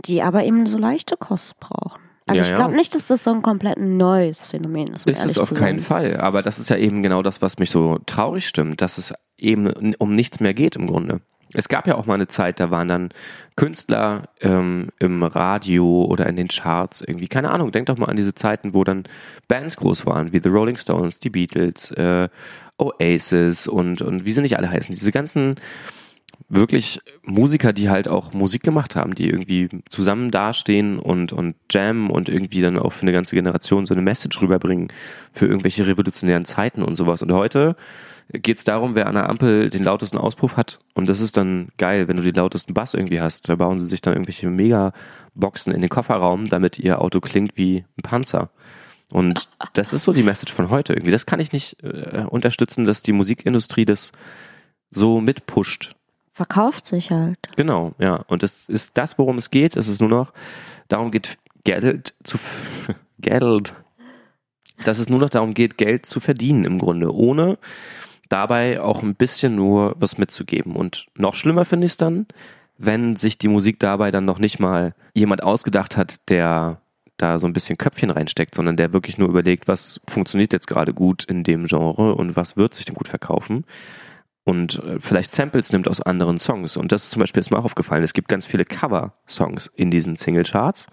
die aber eben so leichte Kost brauchen. Also Ja, ich ja. glaube nicht, dass das so ein komplett neues Phänomen ist. Um Ist es auf keinen. Fall. Aber das ist ja eben genau das, was mich so traurig stimmt, dass es eben um nichts mehr geht im Grunde. Es gab ja auch mal eine Zeit, da waren dann Künstler ähm, im Radio oder in den Charts irgendwie, keine Ahnung, denk doch mal an diese Zeiten, wo dann Bands groß waren, wie The Rolling Stones, die Beatles, äh, Oasis und, und wie sie nicht alle heißen. Diese ganzen wirklich Musiker, die halt auch Musik gemacht haben, die irgendwie zusammen dastehen und, und jammen und irgendwie dann auch für eine ganze Generation so eine Message rüberbringen für irgendwelche revolutionären Zeiten und sowas. Und heute geht es darum, wer an der Ampel den lautesten Auspuff hat. Und das ist dann geil, wenn du den lautesten Bass irgendwie hast. Da bauen sie sich dann irgendwelche Mega-Boxen in den Kofferraum, damit ihr Auto klingt wie ein Panzer. Und das ist so die Message von heute irgendwie. Das kann ich nicht äh, unterstützen, dass die Musikindustrie das so mitpusht. Verkauft sich halt. Genau, ja. Und das ist das, worum es geht. Es ist nur noch, darum geht, Geld zu, Geld. Dass es nur noch darum geht, Geld zu verdienen im Grunde, ohne dabei auch ein bisschen nur was mitzugeben. Und noch schlimmer finde ich es dann, wenn sich die Musik dabei dann noch nicht mal jemand ausgedacht hat, der da so ein bisschen Köpfchen reinsteckt, sondern der wirklich nur überlegt, was funktioniert jetzt gerade gut in dem Genre und was wird sich denn gut verkaufen und äh, vielleicht Samples nimmt aus anderen Songs. Und das ist zum Beispiel ist mir auch aufgefallen. Es gibt ganz viele Cover-Songs in diesen Singlecharts,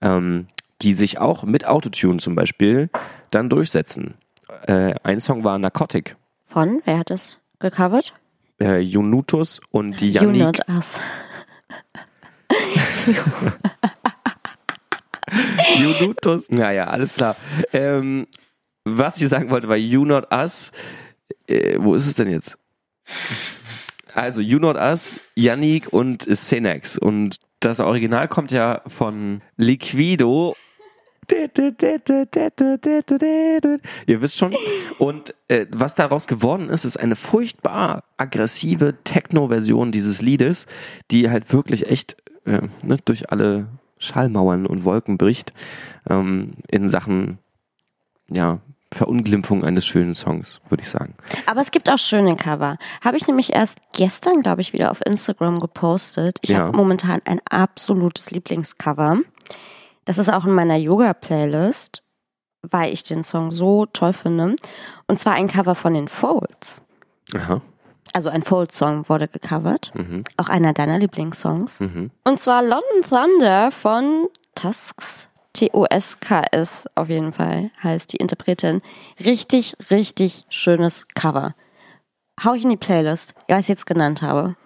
ähm, die sich auch mit Autotune zum Beispiel dann durchsetzen. Äh, ein Song war Narcotic. Von? Wer hat das gecovert? Äh, Junutus und die You Yannick. Not Us. Junutus. Naja, alles klar. Ähm, was ich sagen wollte, war You Not Us. Äh, wo ist es denn jetzt? Also You Not Us, Yannick und Senex. Und das Original kommt ja von Liquido. Ihr wisst schon. Und äh, was daraus geworden ist, ist eine furchtbar aggressive Techno-Version dieses Liedes, die halt wirklich echt äh, ne, durch alle Schallmauern und Wolken bricht ähm, in Sachen ja, Verunglimpfung eines schönen Songs, würde ich sagen. Aber es gibt auch schöne Cover. Habe ich nämlich erst gestern, glaube ich, wieder auf Instagram gepostet. Ich Ja. habe momentan ein absolutes Lieblingscover. Das ist auch in meiner Yoga-Playlist, weil ich den Song so toll finde. Und zwar ein Cover von den Folds. Aha. Also ein Fold-Song wurde gecovert. Mhm. Auch einer deiner Lieblingssongs. Mhm. Und zwar London Thunder von Tusks. T-O-S-K-S auf jeden Fall heißt die Interpretin. Richtig, richtig schönes Cover. Hau ich in die Playlist, weil ich es jetzt genannt habe.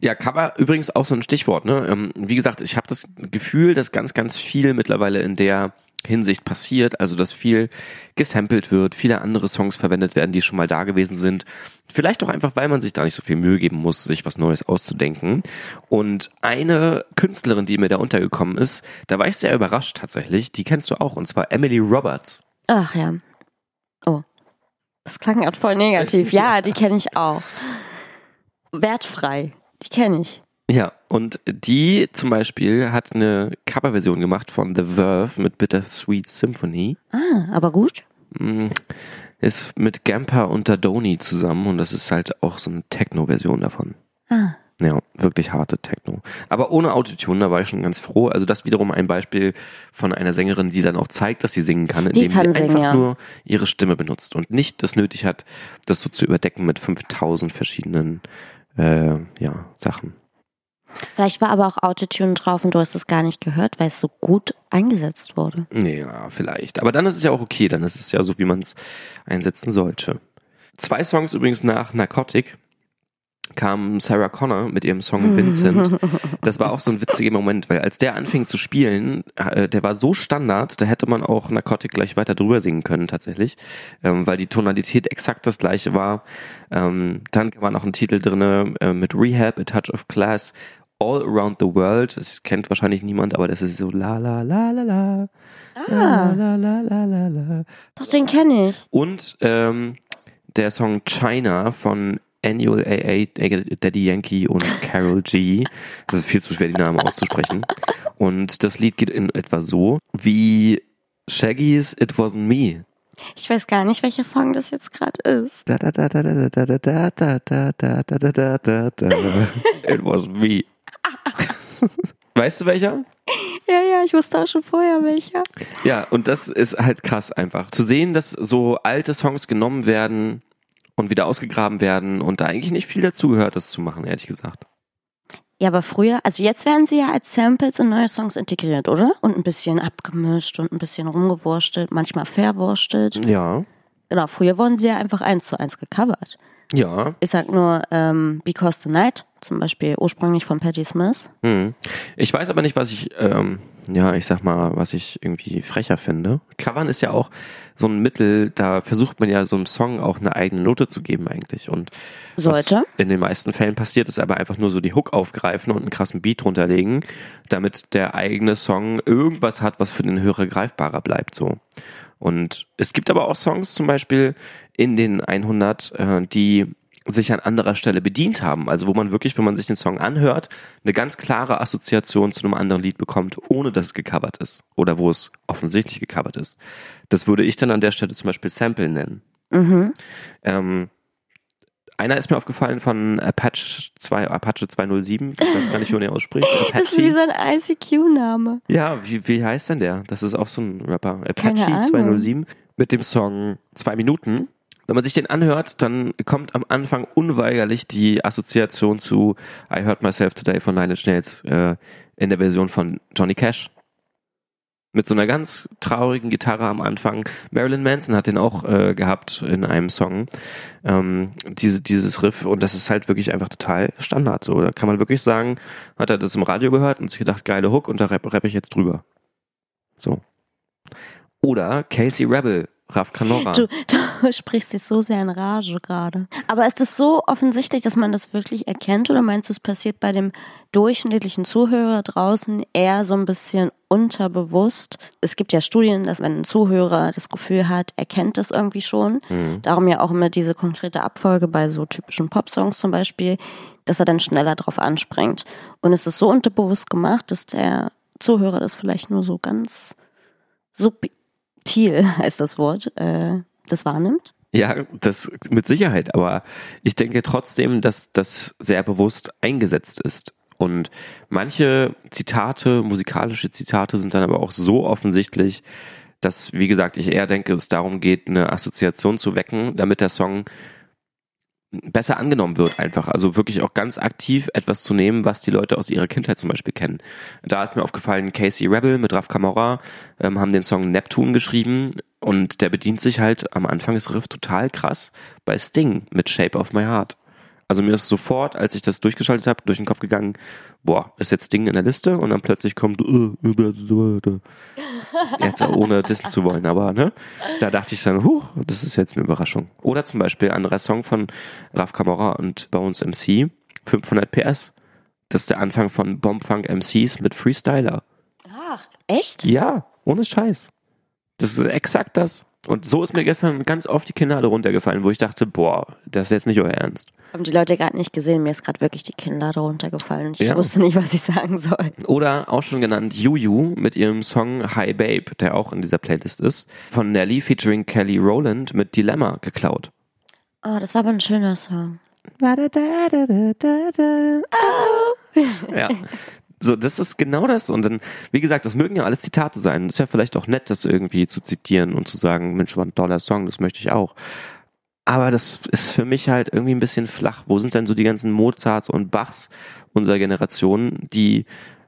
Ja, Cover übrigens auch so ein Stichwort. Ne? Ähm, wie gesagt, ich habe das Gefühl, dass ganz, ganz viel mittlerweile in der Hinsicht passiert. Also, dass viel gesampelt wird, viele andere Songs verwendet werden, die schon mal da gewesen sind. Vielleicht auch einfach, weil man sich da nicht so viel Mühe geben muss, sich was Neues auszudenken. Und eine Künstlerin, die mir da untergekommen ist, da war ich sehr überrascht tatsächlich. Die kennst du auch, und zwar Emily Roberts. Ach ja. Oh. Das klang gerade voll negativ. Ja, die kenne ich auch. Wertfrei. Die kenne ich. Ja, und die zum Beispiel hat eine Coverversion gemacht von The Verve mit Bittersweet Symphony. Ah, aber gut. Mm, Ist mit Gamper und Dadoni zusammen und das ist halt auch so eine Techno-Version davon. Ah. Ja, wirklich harte Techno. Aber ohne Autotune, da war ich schon ganz froh. Also das wiederum ein Beispiel von einer Sängerin, die dann auch zeigt, dass sie singen kann, indem kann sie singen, einfach ja. nur ihre Stimme benutzt und nicht das nötig hat, das so zu überdecken mit 5000 verschiedenen äh, ja, Sachen. Vielleicht war aber auch Autotune drauf und du hast es gar nicht gehört, weil es so gut eingesetzt wurde. Ja, vielleicht. Aber dann ist es ja auch okay, dann ist es ja so, wie man es einsetzen sollte. Zwei Songs übrigens nach Narcotic kam Sarah Connor mit ihrem Song Vincent. Das war auch so ein witziger Moment, weil als der anfing zu spielen, äh, der war so Standard, da hätte man auch Narcotic gleich weiter drüber singen können tatsächlich, ähm, weil die Tonalität exakt das gleiche war. Ähm, dann war noch ein Titel drinne äh, mit Rehab, A Touch of Class, All Around the World. Das kennt wahrscheinlich niemand, aber das ist so la la la la la. La, Ah, la, la, la, la, la. doch, den kenne ich. Und ähm, der Song China von Annual AA, Daddy Yankee und Carol G. Das ist viel zu schwer, die Namen auszusprechen. Und das Lied geht in etwa so wie Shaggy's It Wasn't Me. Ich weiß gar nicht, welcher Song das jetzt gerade ist. It was me. Weißt du welcher? Ja, ja, ich wusste auch schon vorher welcher. Ja, und das ist halt krass einfach. Zu sehen, dass so alte Songs genommen werden und wieder ausgegraben werden und da eigentlich nicht viel dazugehört, das zu machen, ehrlich gesagt. Ja, aber früher, also jetzt werden sie ja als Samples in neue Songs integriert, oder? Und ein bisschen abgemischt und ein bisschen rumgewurstelt, manchmal verwurstelt. Ja. Genau, früher wurden sie ja einfach eins zu eins gecovert. Ja. Ich sag nur ähm, Because the Night, zum Beispiel ursprünglich von Patti Smith. Hm. Ich weiß aber nicht, was ich, ähm, ja, ich sag mal, was ich irgendwie frecher finde. Covern ist ja auch so ein Mittel, da versucht man ja so einem Song auch eine eigene Note zu geben eigentlich. Und Sollte. In den meisten Fällen passiert, ist aber einfach nur so die Hook aufgreifen und einen krassen Beat drunterlegen, damit der eigene Song irgendwas hat, was für den Hörer greifbarer bleibt, so. Und es gibt aber auch Songs, zum Beispiel in den 100, äh, die sich an anderer Stelle bedient haben. Also wo man wirklich, wenn man sich den Song anhört, eine ganz klare Assoziation zu einem anderen Lied bekommt, ohne dass es gecovert ist. Oder wo es offensichtlich gecovert ist. Das würde ich dann an der Stelle zum Beispiel Sample nennen. Mhm. Ähm, einer ist mir aufgefallen von Apache 2, Apache 207. Ich weiß gar nicht, wie man den ausspricht. Das ist wie so ein ICQ-Name. Ja, wie, wie heißt denn der? Das ist auch so ein Rapper. Apache Ahnung. 207 mit dem Song Zwei Minuten. Wenn man sich den anhört, dann kommt am Anfang unweigerlich die Assoziation zu I Heard Myself Today von Nine Inch Nails äh, in der Version von Johnny Cash. Mit so einer ganz traurigen Gitarre am Anfang. Marilyn Manson hat den auch äh, gehabt in einem Song. Ähm, diese, dieses Riff und das ist halt wirklich einfach total Standard. So, da kann man wirklich sagen, hat er das im Radio gehört und sich gedacht, geile Hook und da rapp, rapp ich jetzt drüber. So. Oder Casey Rebel, Raf Canora. Du, du sprichst dich so sehr in Rage gerade. Aber ist es so offensichtlich, dass man das wirklich erkennt oder meinst du, es passiert bei dem durchschnittlichen Zuhörer draußen eher so ein bisschen unterbewusst? Es gibt ja Studien, dass wenn ein Zuhörer das Gefühl hat, er kennt das irgendwie schon, Mhm. darum ja auch immer diese konkrete Abfolge bei so typischen Popsongs zum Beispiel, dass er dann schneller drauf anspringt. Und es ist so unterbewusst gemacht, dass der Zuhörer das vielleicht nur so ganz subtil heißt das Wort, äh, das wahrnimmt? Ja, das mit Sicherheit, aber ich denke trotzdem, dass das sehr bewusst eingesetzt ist. Und manche Zitate, musikalische Zitate sind dann aber auch so offensichtlich, dass, wie gesagt, ich eher denke, es darum geht, eine Assoziation zu wecken, damit der Song besser angenommen wird einfach. Also wirklich auch ganz aktiv etwas zu nehmen, was die Leute aus ihrer Kindheit zum Beispiel kennen. Da ist mir aufgefallen, Casey Rebel mit Raf Kamora ähm, haben den Song Neptune geschrieben und der bedient sich halt am Anfang des Riff total krass bei Sting mit Shape of My Heart. Also mir ist sofort, als ich das durchgeschaltet habe, durch den Kopf gegangen, boah, ist jetzt Ding in der Liste und dann plötzlich kommt äh, jetzt ohne dissen zu wollen, aber ne, da dachte ich dann, huch, das ist jetzt eine Überraschung. Oder zum Beispiel ein anderer Song von Raf Kamora und Bones MC, 500 PS. Das ist der Anfang von Bombfunk MCs mit Freestyler. Ach, echt? Ja, ohne Scheiß. Das ist exakt das. Und so ist mir gestern ganz oft die Kinnlade runtergefallen, wo ich dachte, boah, das ist jetzt nicht euer Ernst. Haben die Leute gerade nicht gesehen, mir ist gerade wirklich die Kinnlade runtergefallen. Ich ja. wusste nicht, was ich sagen soll. Oder auch schon genannt Juju mit ihrem Song Hi Babe, der auch in dieser Playlist ist, von Nelly featuring Kelly Rowland mit Dilemma geklaut. Oh, das war aber ein schöner Song. Ja, so, das ist genau das. Und dann, wie gesagt, das mögen ja alles Zitate sein. Das ist ja vielleicht auch nett, das irgendwie zu zitieren und zu sagen, Mensch, war ein toller Song, das möchte ich auch. Aber das ist für mich halt irgendwie ein bisschen flach. Wo sind denn so die ganzen Mozarts und Bachs unserer Generation, die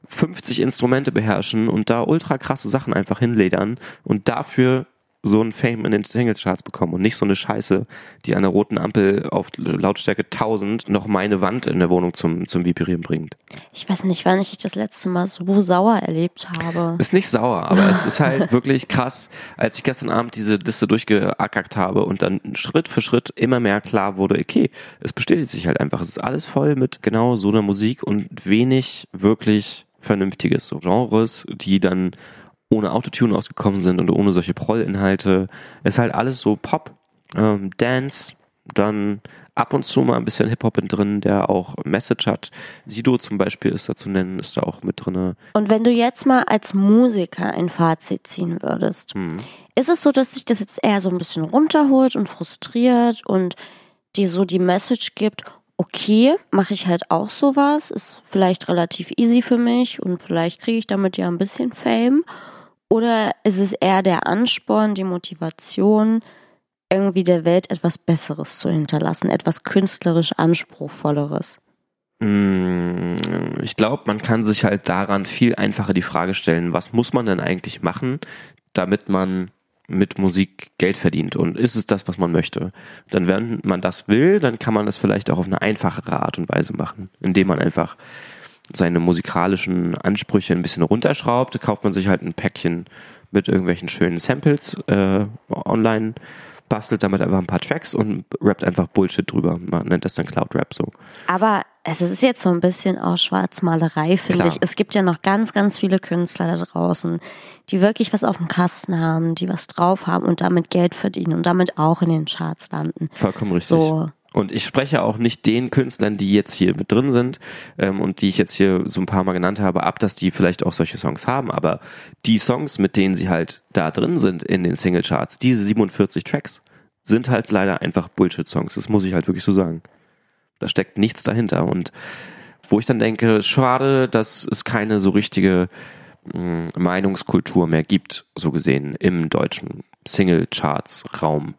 50 Instrumente beherrschen und da ultra krasse Sachen einfach hinledern und dafür so ein Fame in den Singlecharts bekommen und nicht so eine Scheiße, die an der roten Ampel auf Lautstärke 1000 noch meine Wand in der Wohnung zum, zum Vibrieren bringt. Ich weiß nicht, wann ich das letzte Mal so sauer erlebt habe. Ist nicht sauer, aber es ist halt wirklich krass, als ich gestern Abend diese Liste durchgeackert habe und dann Schritt für Schritt immer mehr klar wurde, okay, es bestätigt sich halt einfach. Es ist alles voll mit genau so einer Musik und wenig wirklich vernünftiges so Genres, die dann ohne Autotune ausgekommen sind und ohne solche Prollinhalte. Ist halt alles so Pop, ähm, Dance, dann ab und zu mal ein bisschen Hip-Hop drin, der auch Message hat. Sido zum Beispiel ist da zu nennen, ist da auch mit drin. Und wenn du jetzt mal als Musiker ein Fazit ziehen würdest, hm. ist es so, dass sich das jetzt eher so ein bisschen runterholt und frustriert und dir so die Message gibt, okay, mache ich halt auch sowas, ist vielleicht relativ easy für mich und vielleicht kriege ich damit ja ein bisschen Fame. Oder ist es eher der Ansporn, die Motivation, irgendwie der Welt etwas Besseres zu hinterlassen, etwas künstlerisch Anspruchvolleres? Mm, ich glaube, man kann sich halt daran viel einfacher die Frage stellen, was muss man denn eigentlich machen, damit man mit Musik Geld verdient und ist es das, was man möchte? Dann, wenn man das will, dann kann man das vielleicht auch auf eine einfachere Art und Weise machen, indem man einfach seine musikalischen Ansprüche ein bisschen runterschraubt, kauft man sich halt ein Päckchen mit irgendwelchen schönen Samples äh, online, bastelt damit einfach ein paar Tracks und rappt einfach Bullshit drüber. Man nennt das dann Cloud Rap so. Aber es ist jetzt so ein bisschen auch Schwarzmalerei, finde ich. Es gibt ja noch ganz, ganz viele Künstler da draußen, die wirklich was auf dem Kasten haben, die was drauf haben und damit Geld verdienen und damit auch in den Charts landen. Vollkommen richtig. So, und ich spreche auch nicht den Künstlern, die jetzt hier mit drin sind ähm, und die ich jetzt hier so ein paar Mal genannt habe, ab, dass die vielleicht auch solche Songs haben. Aber die Songs, mit denen sie halt da drin sind in den Singlecharts, diese 47 Tracks, sind halt leider einfach Bullshit-Songs. Das muss ich halt wirklich so sagen. Da steckt nichts dahinter. Und wo ich dann denke, schade, dass es keine so richtige mh, hm, Meinungskultur mehr gibt, so gesehen, im deutschen Single-Charts-Raum.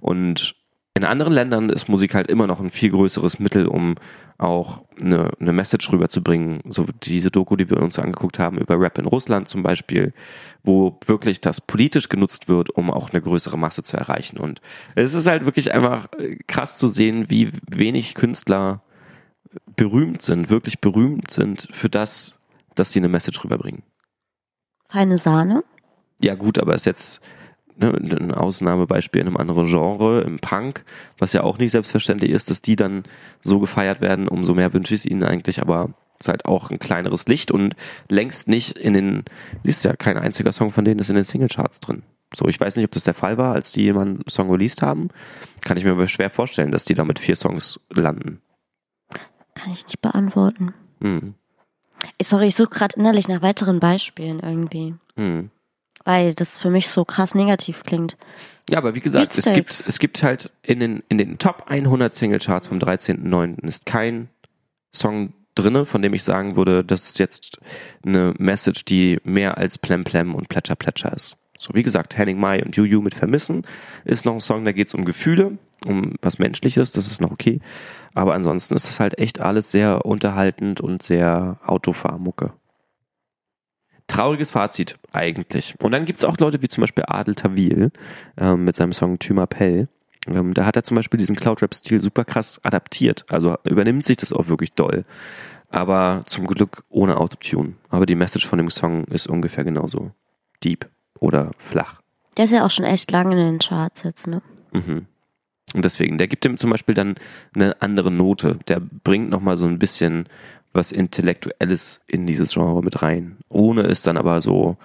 Und in anderen Ländern ist Musik halt immer noch ein viel größeres Mittel, um auch eine, eine Message rüberzubringen. So diese Doku, die wir uns angeguckt haben über Rap in Russland zum Beispiel, wo wirklich das politisch genutzt wird, um auch eine größere Masse zu erreichen. Und es ist halt wirklich einfach krass zu sehen, wie wenig Künstler berühmt sind, wirklich berühmt sind für das, dass sie eine Message rüberbringen. Feine Sahne? Ja gut, aber es ist jetzt ne, ein Ausnahmebeispiel in einem anderen Genre, im Punk, was ja auch nicht selbstverständlich ist, dass die dann so gefeiert werden, umso mehr wünsche ich es ihnen eigentlich, aber es ist halt auch ein kleineres Licht und längst nicht in den, siehst ja, kein einziger Song von denen ist in den Singlecharts drin. So, ich weiß nicht, ob das der Fall war, als die jemanden Song released haben. Kann ich mir aber schwer vorstellen, dass die da mit vier Songs landen. Kann ich nicht beantworten. Hm. Sorry, ich suche gerade innerlich nach weiteren Beispielen irgendwie. Hm. Weil das für mich so krass negativ klingt. Ja, aber wie gesagt, es gibt, es gibt halt in den, in den Top 100 Singlecharts vom 13.09. ist kein Song drinne, von dem ich sagen würde, das ist jetzt eine Message, die mehr als Plem Plem und Plätscher Plätscher ist. So, wie gesagt, Henning Mai und Juju mit Vermissen ist noch ein Song, da geht es um Gefühle, um was Menschliches, das ist noch okay. Aber ansonsten ist das halt echt alles sehr unterhaltend und sehr Autofahrmucke. Trauriges Fazit eigentlich. Und dann gibt's auch Leute wie zum Beispiel Adel Tawil ähm, mit seinem Song Tümapell. Ähm, da hat er zum Beispiel diesen Cloud-Rap-Stil super krass adaptiert. Also übernimmt sich das auch wirklich doll. Aber zum Glück ohne Autotune. Aber die Message von dem Song ist ungefähr genauso deep oder flach. Der ist ja auch schon echt lange in den Charts jetzt, ne? Mhm. Und deswegen, der gibt ihm zum Beispiel dann eine andere Note. Der bringt nochmal so ein bisschen was Intellektuelles in dieses Genre mit rein. Ohne es dann aber so,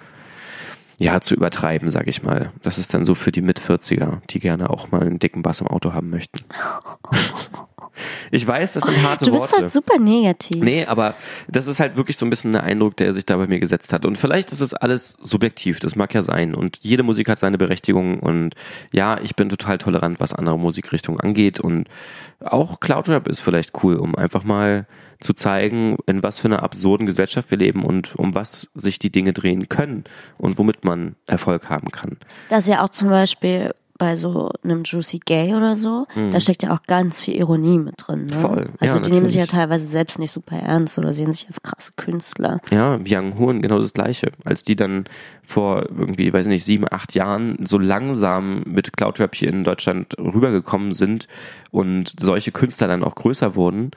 ja, zu übertreiben, sag ich mal. Das ist dann so für die Mit-40er, die gerne auch mal einen dicken Bass im Auto haben möchten. Ich weiß, das sind harte Du bist Worte. halt super negativ. Nee, aber das ist halt wirklich so ein bisschen der Eindruck, der sich da bei mir gesetzt hat. Und vielleicht ist es alles subjektiv, das mag ja sein. Und jede Musik hat seine Berechtigung. Und ja, ich bin total tolerant, was andere Musikrichtungen angeht. Und auch Cloudrap ist vielleicht cool, um einfach mal zu zeigen, in was für einer absurden Gesellschaft wir leben und um was sich die Dinge drehen können und womit man Erfolg haben kann. Das ist ja auch zum Beispiel bei so einem Juicy Gay oder so, da steckt ja auch ganz viel Ironie mit drin. Ne? Mhm. Voll, Also ja, die nehmen sich ja natürlich. teilweise selbst nicht super ernst oder sehen sich als krasse Künstler. Ja, Young Horn genau das gleiche. Als die dann vor irgendwie, weiß nicht, sieben, acht Jahren so langsam mit Cloudrap hier in Deutschland rübergekommen sind und solche Künstler dann auch größer wurden,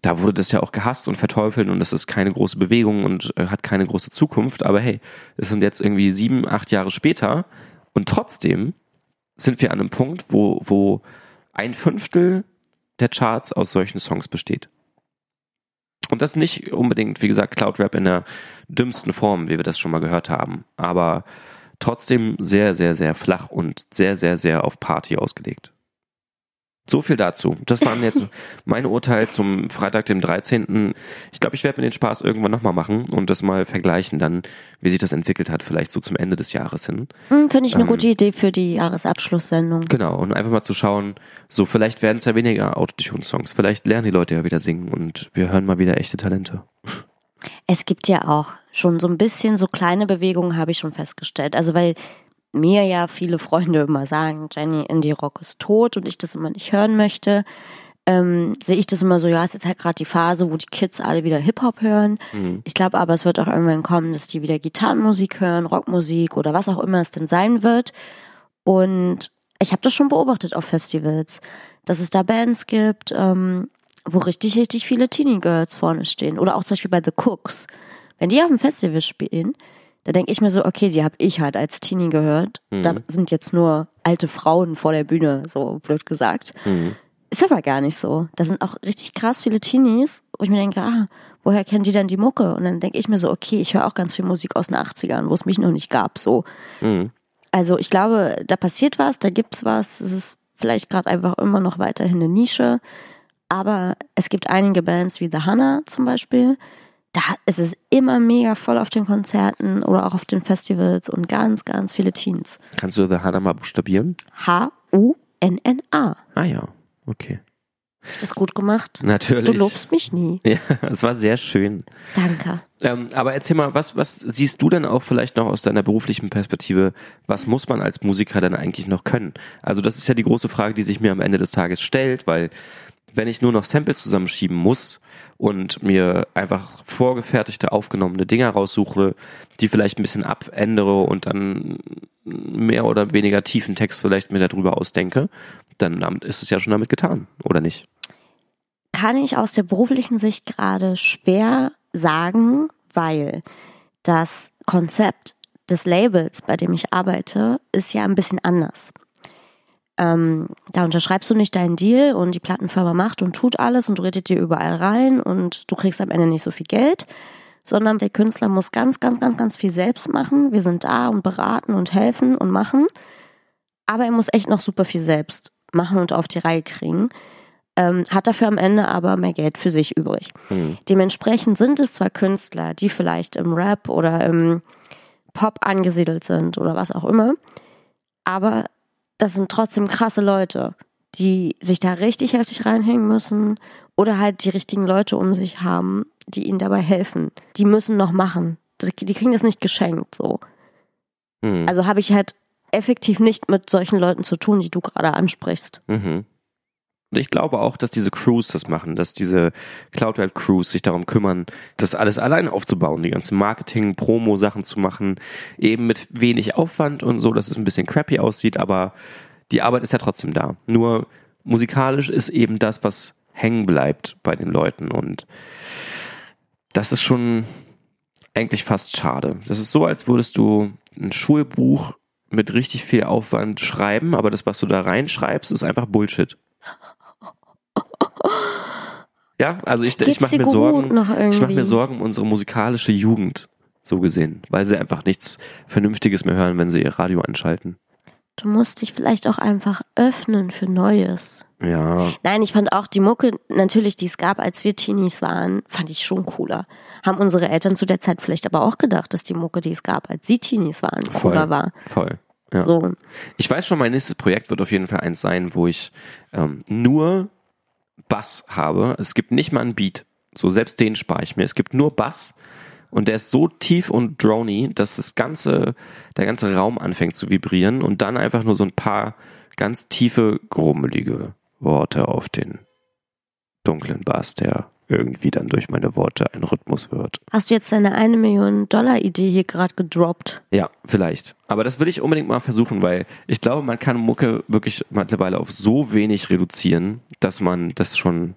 da wurde das ja auch gehasst und verteufelt und das ist keine große Bewegung und äh, hat keine große Zukunft. Aber hey, es sind jetzt irgendwie sieben, acht Jahre später und trotzdem sind wir an einem Punkt, wo, wo ein Fünftel der Charts aus solchen Songs besteht. Und das nicht unbedingt, wie gesagt, Cloud Rap in der dümmsten Form, wie wir das schon mal gehört haben, aber trotzdem sehr, sehr, sehr flach und sehr, sehr, sehr auf Party ausgelegt. So viel dazu. Das waren jetzt meine Urteile zum Freitag, dem 13. Ich glaube, ich werde mir den Spaß irgendwann nochmal machen und das mal vergleichen dann, wie sich das entwickelt hat, vielleicht so zum Ende des Jahres hin. Hm, Finde ich eine Ähm, gute Idee für die Jahresabschlusssendung. Genau, und einfach mal zu schauen, so vielleicht werden es ja weniger Autotune-Songs, vielleicht lernen die Leute ja wieder singen und wir hören mal wieder echte Talente. Es gibt ja auch schon so ein bisschen so kleine Bewegungen, habe ich schon festgestellt. Also weil mir ja viele Freunde immer sagen, Jenny, Indie Rock ist tot und ich das immer nicht hören möchte, ähm, sehe ich das immer so, ja, ist jetzt halt gerade die Phase, wo die Kids alle wieder Hip-Hop hören. Mhm. Ich glaube aber, es wird auch irgendwann kommen, dass die wieder Gitarrenmusik hören, Rockmusik oder was auch immer es denn sein wird. Und ich habe das schon beobachtet auf Festivals, dass es da Bands gibt, ähm, wo richtig, richtig viele Teenie-Girls vorne stehen. Oder auch zum Beispiel bei The Cooks. Wenn die auf dem Festival spielen, da denke ich mir so, okay, die habe ich halt als Teenie gehört. Da sind jetzt nur alte Frauen vor der Bühne, so blöd gesagt. Mhm. Ist aber gar nicht so. Da sind auch richtig krass viele Teenies, wo ich mir denke, ah, woher kennen die denn die Mucke? Und dann denke ich mir so, okay, ich höre auch ganz viel Musik aus den 80ern, wo es mich noch nicht gab, so. Mhm. Also ich glaube, da passiert was, da gibt's was. Es ist vielleicht gerade einfach immer noch weiterhin eine Nische. Aber es gibt einige Bands wie The Hannah zum Beispiel. Da ist es immer mega voll auf den Konzerten oder auch auf den Festivals und ganz, ganz viele Teens. Kannst du The Hannah mal buchstabieren? H-U-N-N-A. Ah ja, okay. Hab ich das gut gemacht? Natürlich. Du lobst mich nie. Ja, es war sehr schön. Danke. Ähm, aber erzähl mal, was, was siehst du denn auch vielleicht noch aus deiner beruflichen Perspektive? Was muss man als Musiker denn eigentlich noch können? Also das ist ja die große Frage, die sich mir am Ende des Tages stellt, weil wenn ich nur noch Samples zusammenschieben muss und mir einfach vorgefertigte, aufgenommene Dinger raussuche, die vielleicht ein bisschen abändere und dann mehr oder weniger tiefen Text vielleicht mir darüber ausdenke, dann ist es ja schon damit getan, oder nicht? Kann ich aus der beruflichen Sicht gerade schwer sagen, weil das Konzept des Labels, bei dem ich arbeite, ist ja ein bisschen anders. Ähm, da unterschreibst du nicht deinen Deal und die Plattenfirma macht und tut alles und redet dir überall rein und du kriegst am Ende nicht so viel Geld, sondern der Künstler muss ganz, ganz, ganz, ganz viel selbst machen. Wir sind da und beraten und helfen und machen, aber er muss echt noch super viel selbst machen und auf die Reihe kriegen. Ähm, hat dafür am Ende aber mehr Geld für sich übrig. Hm. Dementsprechend sind es zwar Künstler, die vielleicht im Rap oder im Pop angesiedelt sind oder was auch immer. Aber das sind trotzdem krasse Leute, die sich da richtig heftig reinhängen müssen oder halt die richtigen Leute um sich haben, die ihnen dabei helfen. Die müssen noch machen. Die kriegen das nicht geschenkt so. Hm. Also habe ich halt effektiv nicht mit solchen Leuten zu tun, die du gerade ansprichst. Mhm. Und ich glaube auch, dass diese Crews das machen, dass diese Cloudweb Crews sich darum kümmern, das alles allein aufzubauen, die ganzen Marketing, Promo-Sachen zu machen, eben mit wenig Aufwand und so, dass es ein bisschen crappy aussieht, aber die Arbeit ist ja trotzdem da. Nur musikalisch ist eben das, was hängen bleibt bei den Leuten und das ist schon eigentlich fast schade. Das ist so, als würdest du ein Schulbuch mit richtig viel Aufwand schreiben, aber das, was du da reinschreibst, ist einfach Bullshit. Ja, also ich, ich mache mir Sorgen, ich mache mir Sorgen um unsere musikalische Jugend, so gesehen, weil sie einfach nichts Vernünftiges mehr hören, wenn sie ihr Radio anschalten. Du musst dich vielleicht auch einfach öffnen für Neues. Ja. Nein, ich fand auch die Mucke, natürlich, die es gab, als wir Teenies waren, fand ich schon cooler. Haben unsere Eltern zu der Zeit vielleicht aber auch gedacht, dass die Mucke, die es gab, als sie Teenies waren, cooler voll, war. Voll. Ja. So. Ich weiß schon, mein nächstes Projekt wird auf jeden Fall eins sein, wo ich ähm, nur Bass habe. Es gibt nicht mal einen Beat. So, selbst den spare ich mir. Es gibt nur Bass und der ist so tief und drony, dass das ganze, der ganze Raum anfängt zu vibrieren und dann einfach nur so ein paar ganz tiefe, grummelige Worte auf den dunklen Bass, der irgendwie dann durch meine Worte ein Rhythmus wird. Hast du jetzt deine eine Million Dollar Idee hier gerade gedroppt? Ja, vielleicht. Aber das will ich unbedingt mal versuchen, weil ich glaube, man kann Mucke wirklich mittlerweile auf so wenig reduzieren, dass man das schon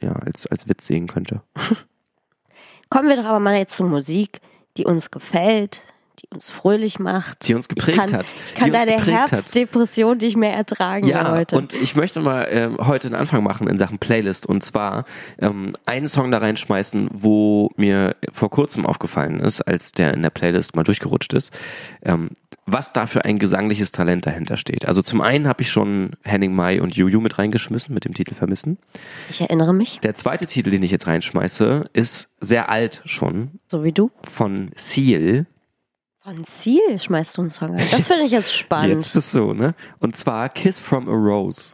ja, als, als Witz sehen könnte. Kommen wir doch aber mal jetzt zur Musik, die uns gefällt, die uns fröhlich macht. Die uns geprägt ich kann, hat. Ich kann die deine geprägt hat. Herbstdepression nicht mehr ertragen Ja, heute. und ich möchte mal ähm, heute einen Anfang machen in Sachen Playlist und zwar ähm, einen Song da reinschmeißen, wo mir vor kurzem aufgefallen ist, als der in der Playlist mal durchgerutscht ist, ähm, was da für ein gesangliches Talent dahinter steht. Also zum einen habe ich schon Henning Mai und Juju mit reingeschmissen mit dem Titel Vermissen. ich erinnere mich, Der zweite Titel, den ich jetzt reinschmeiße, ist sehr alt schon so wie du. von Seal. Von Ziel schmeißt du einen Song ein. Das finde ich jetzt spannend. Jetzt bist du, ne? Und zwar Kiss from a Rose.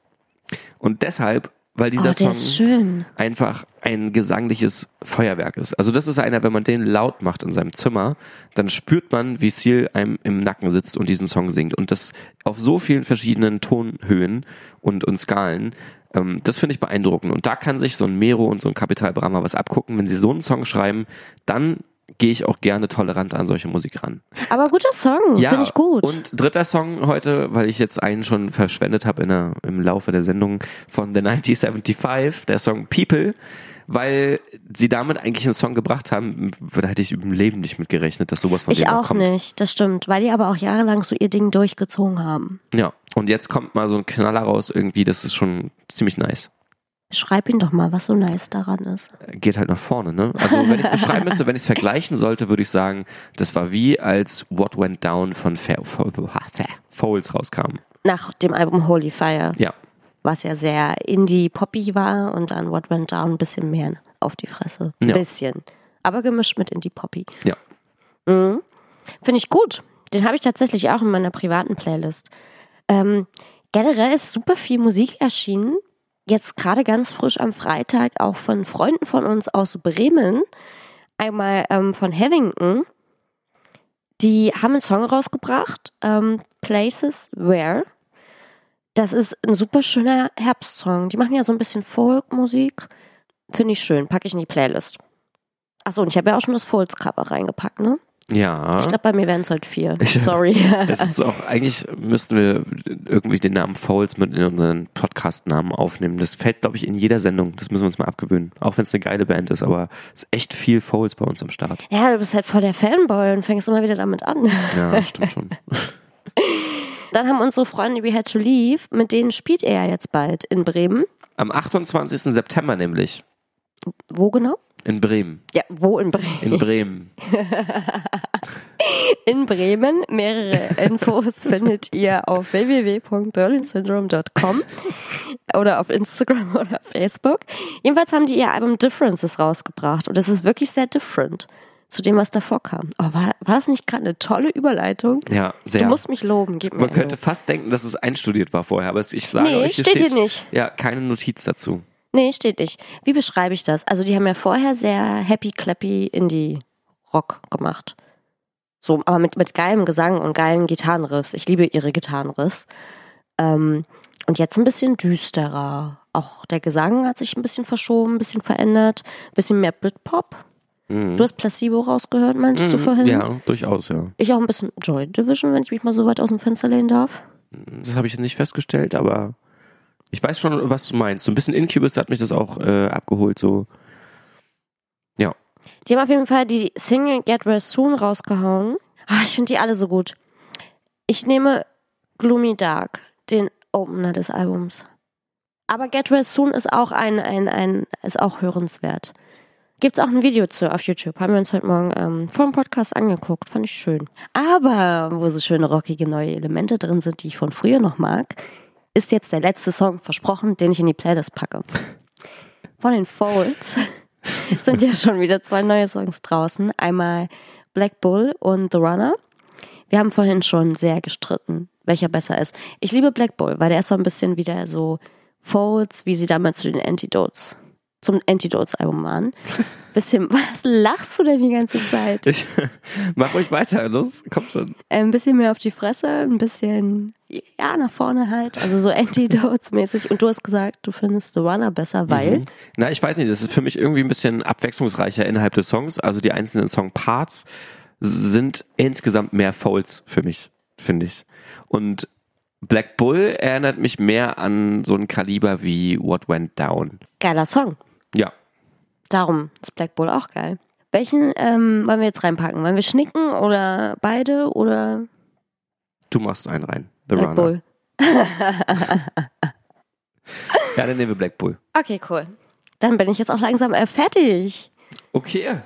Und deshalb, weil oh, dieser der Song einfach ein gesangliches Feuerwerk ist. Also das ist einer, wenn man den laut macht in seinem Zimmer, dann spürt man, wie Seal einem im Nacken sitzt und diesen Song singt. Und das auf so vielen verschiedenen Tonhöhen und, und Skalen. Ähm, das finde ich beeindruckend. Und da kann sich so ein Mero und so ein Kapital Brammer was abgucken. Wenn sie so einen Song schreiben, dann gehe ich auch gerne tolerant an solche Musik ran. Aber guter Song, finde ich gut. Und dritter Song heute, weil ich jetzt einen schon verschwendet habe im Laufe der Sendung von The 1975, der Song People, weil sie damit eigentlich einen Song gebracht haben, da hätte ich im Leben nicht mit gerechnet, dass sowas von ich denen auch kommt. nicht, das stimmt, weil die aber auch jahrelang so ihr Ding durchgezogen haben. Ja, und jetzt kommt mal so ein Knaller raus irgendwie, das ist schon ziemlich nice. Schreib ihn doch mal, was so nice daran ist. Geht halt nach vorne, ne? Also wenn ich es beschreiben müsste, wenn ich es vergleichen sollte, würde ich sagen, das war wie als What Went Down von Foles rauskam. Nach dem Album Holy Fire, Ja, was ja sehr Indie-Poppy war und dann What Went Down ein bisschen mehr auf die Fresse. Ein Ja. bisschen. Aber gemischt mit Indie-Poppy. ja. Mhm. Finde ich gut. Den habe ich tatsächlich auch in meiner privaten Playlist. Ähm, generell ist super viel Musik erschienen. Jetzt gerade ganz frisch am Freitag auch von Freunden von uns aus Bremen. Einmal ähm, von Hevington. Die haben einen Song rausgebracht, ähm, Places Where. Das ist ein super schöner Herbstsong. Die machen ja so ein bisschen Folkmusik. Finde ich schön. Packe ich in die Playlist. Achso, und ich habe ja auch schon das Folds-Cover reingepackt, ne? Ja. Ich glaube, bei mir wären es halt vier. Sorry. Es ist auch, eigentlich müssten wir irgendwie den Namen Fouls mit in unseren Podcast-Namen aufnehmen. Das fällt, glaube ich, in jeder Sendung. Das müssen wir uns mal abgewöhnen. Auch wenn es eine geile Band ist, aber es ist echt viel Fouls bei uns am Start. ja, du bist halt voll der Fanboy und fängst immer wieder damit an. Ja, stimmt schon. Dann haben unsere Freunde We Had to Leave, mit denen spielt er ja jetzt bald in Bremen. Am 28. September nämlich. Wo genau? In Bremen. Ja, wo in Bremen? In Bremen. In Bremen. Mehrere Infos findet ihr auf www.berlinsyndrome.com oder auf Instagram oder Facebook. Jedenfalls haben die ihr Album Differences rausgebracht und es ist wirklich sehr different. zu dem, was davor kam. Oh, war, war das nicht gerade eine tolle Überleitung? Ja, sehr. Du musst mich loben, gib Man könnte Lob. fast denken, dass es einstudiert war vorher, aber ich sage Nee, euch, steht hier nicht. Ja, keine Notiz dazu. Nee, steht nicht. Wie beschreibe ich das? Also die haben ja vorher sehr happy clappy Indie Rock gemacht. So, aber mit, mit geilem Gesang und geilen Gitarrenriffs. Ich liebe ihre Gitarrenriffs. Ähm, und jetzt ein bisschen düsterer. Auch der Gesang hat sich ein bisschen verschoben, ein bisschen verändert, ein bisschen mehr Britpop. Mhm. Du hast Placebo rausgehört, meintest du Mhm, vorhin? Ja, durchaus, ja. Ich auch ein bisschen Joy Division, wenn ich mich mal so weit aus dem Fenster lehnen darf. Das habe ich nicht festgestellt, aber ich weiß schon, was du meinst. So ein bisschen Incubus hat mich das auch äh, abgeholt, so. Ja. Die haben auf jeden Fall die Single Get Well Soon rausgehauen. Ah, ich finde die alle so gut. Ich nehme Gloomy Dark, den Opener des Albums. Aber Get Well Soon ist auch ein, ein, ein, ist auch hörenswert. Gibt's auch ein Video zu auf YouTube. Haben wir uns heute Morgen ähm, vor dem Podcast angeguckt. Fand ich schön. Aber wo so schöne rockige neue Elemente drin sind, die ich von früher noch mag, ist jetzt der letzte Song versprochen, den ich in die Playlist packe. Von den Folds sind ja schon wieder zwei neue Songs draußen. Einmal Black Bull und The Runner. Wir haben vorhin schon sehr gestritten, welcher besser ist. Ich liebe Black Bull, weil der ist so ein bisschen wieder so Folds, wie sie damals zu den Antidotes, zum Antidotes-Album waren. Bisschen, was lachst du denn die ganze Zeit? Ich mach euch weiter, los, komm schon. Ein bisschen mehr auf die Fresse, ein bisschen, ja, nach vorne halt. Also so Antidotes-mäßig. Und du hast gesagt, du findest The Runner besser, weil. Mhm. Na, ich weiß nicht, das ist für mich irgendwie ein bisschen abwechslungsreicher innerhalb des Songs. Also die einzelnen Songparts sind insgesamt mehr Folds für mich, finde ich. Und Black Bull erinnert mich mehr an so ein Kaliber wie What Went Down. Geiler Song. Ja, Darum ist Black Bull auch geil. Welchen ähm, wollen wir jetzt reinpacken? Wollen wir schnicken oder beide oder du machst einen rein. The Black Runner. Bull? Ja, dann nehmen wir Black Bull. Okay, cool. Dann bin ich jetzt auch langsam äh, fertig. Okay.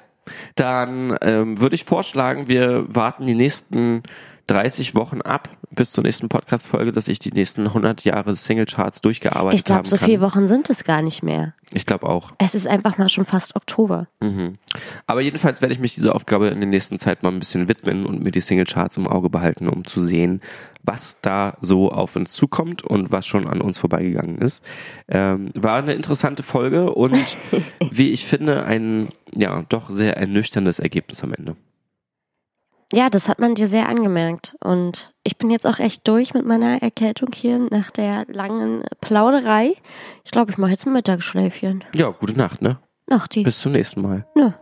Dann ähm, würde ich vorschlagen, wir warten die nächsten 30 Wochen ab bis zur nächsten Podcast-Folge, dass ich die nächsten 100 Jahre Singlecharts durchgearbeitet Ich glaube, so viele Wochen sind es gar nicht mehr. Ich glaube auch. Es ist einfach mal schon fast Oktober. Mhm. Aber jedenfalls werde ich mich dieser Aufgabe in der nächsten Zeit mal ein bisschen widmen und mir die Singlecharts im Auge behalten, um zu sehen, was da so auf uns zukommt und was schon an uns vorbeigegangen ist. Ähm, war eine interessante Folge und wie ich finde, ein ja doch sehr ernüchterndes Ergebnis am Ende. Ja, das hat man dir sehr angemerkt. Und ich bin jetzt auch echt durch mit meiner Erkältung hier nach der langen Plauderei. Ich glaube, ich mache jetzt ein Mittagsschläfchen. Ja, gute Nacht, ne? Nachti. Bis zum nächsten Mal. Nö.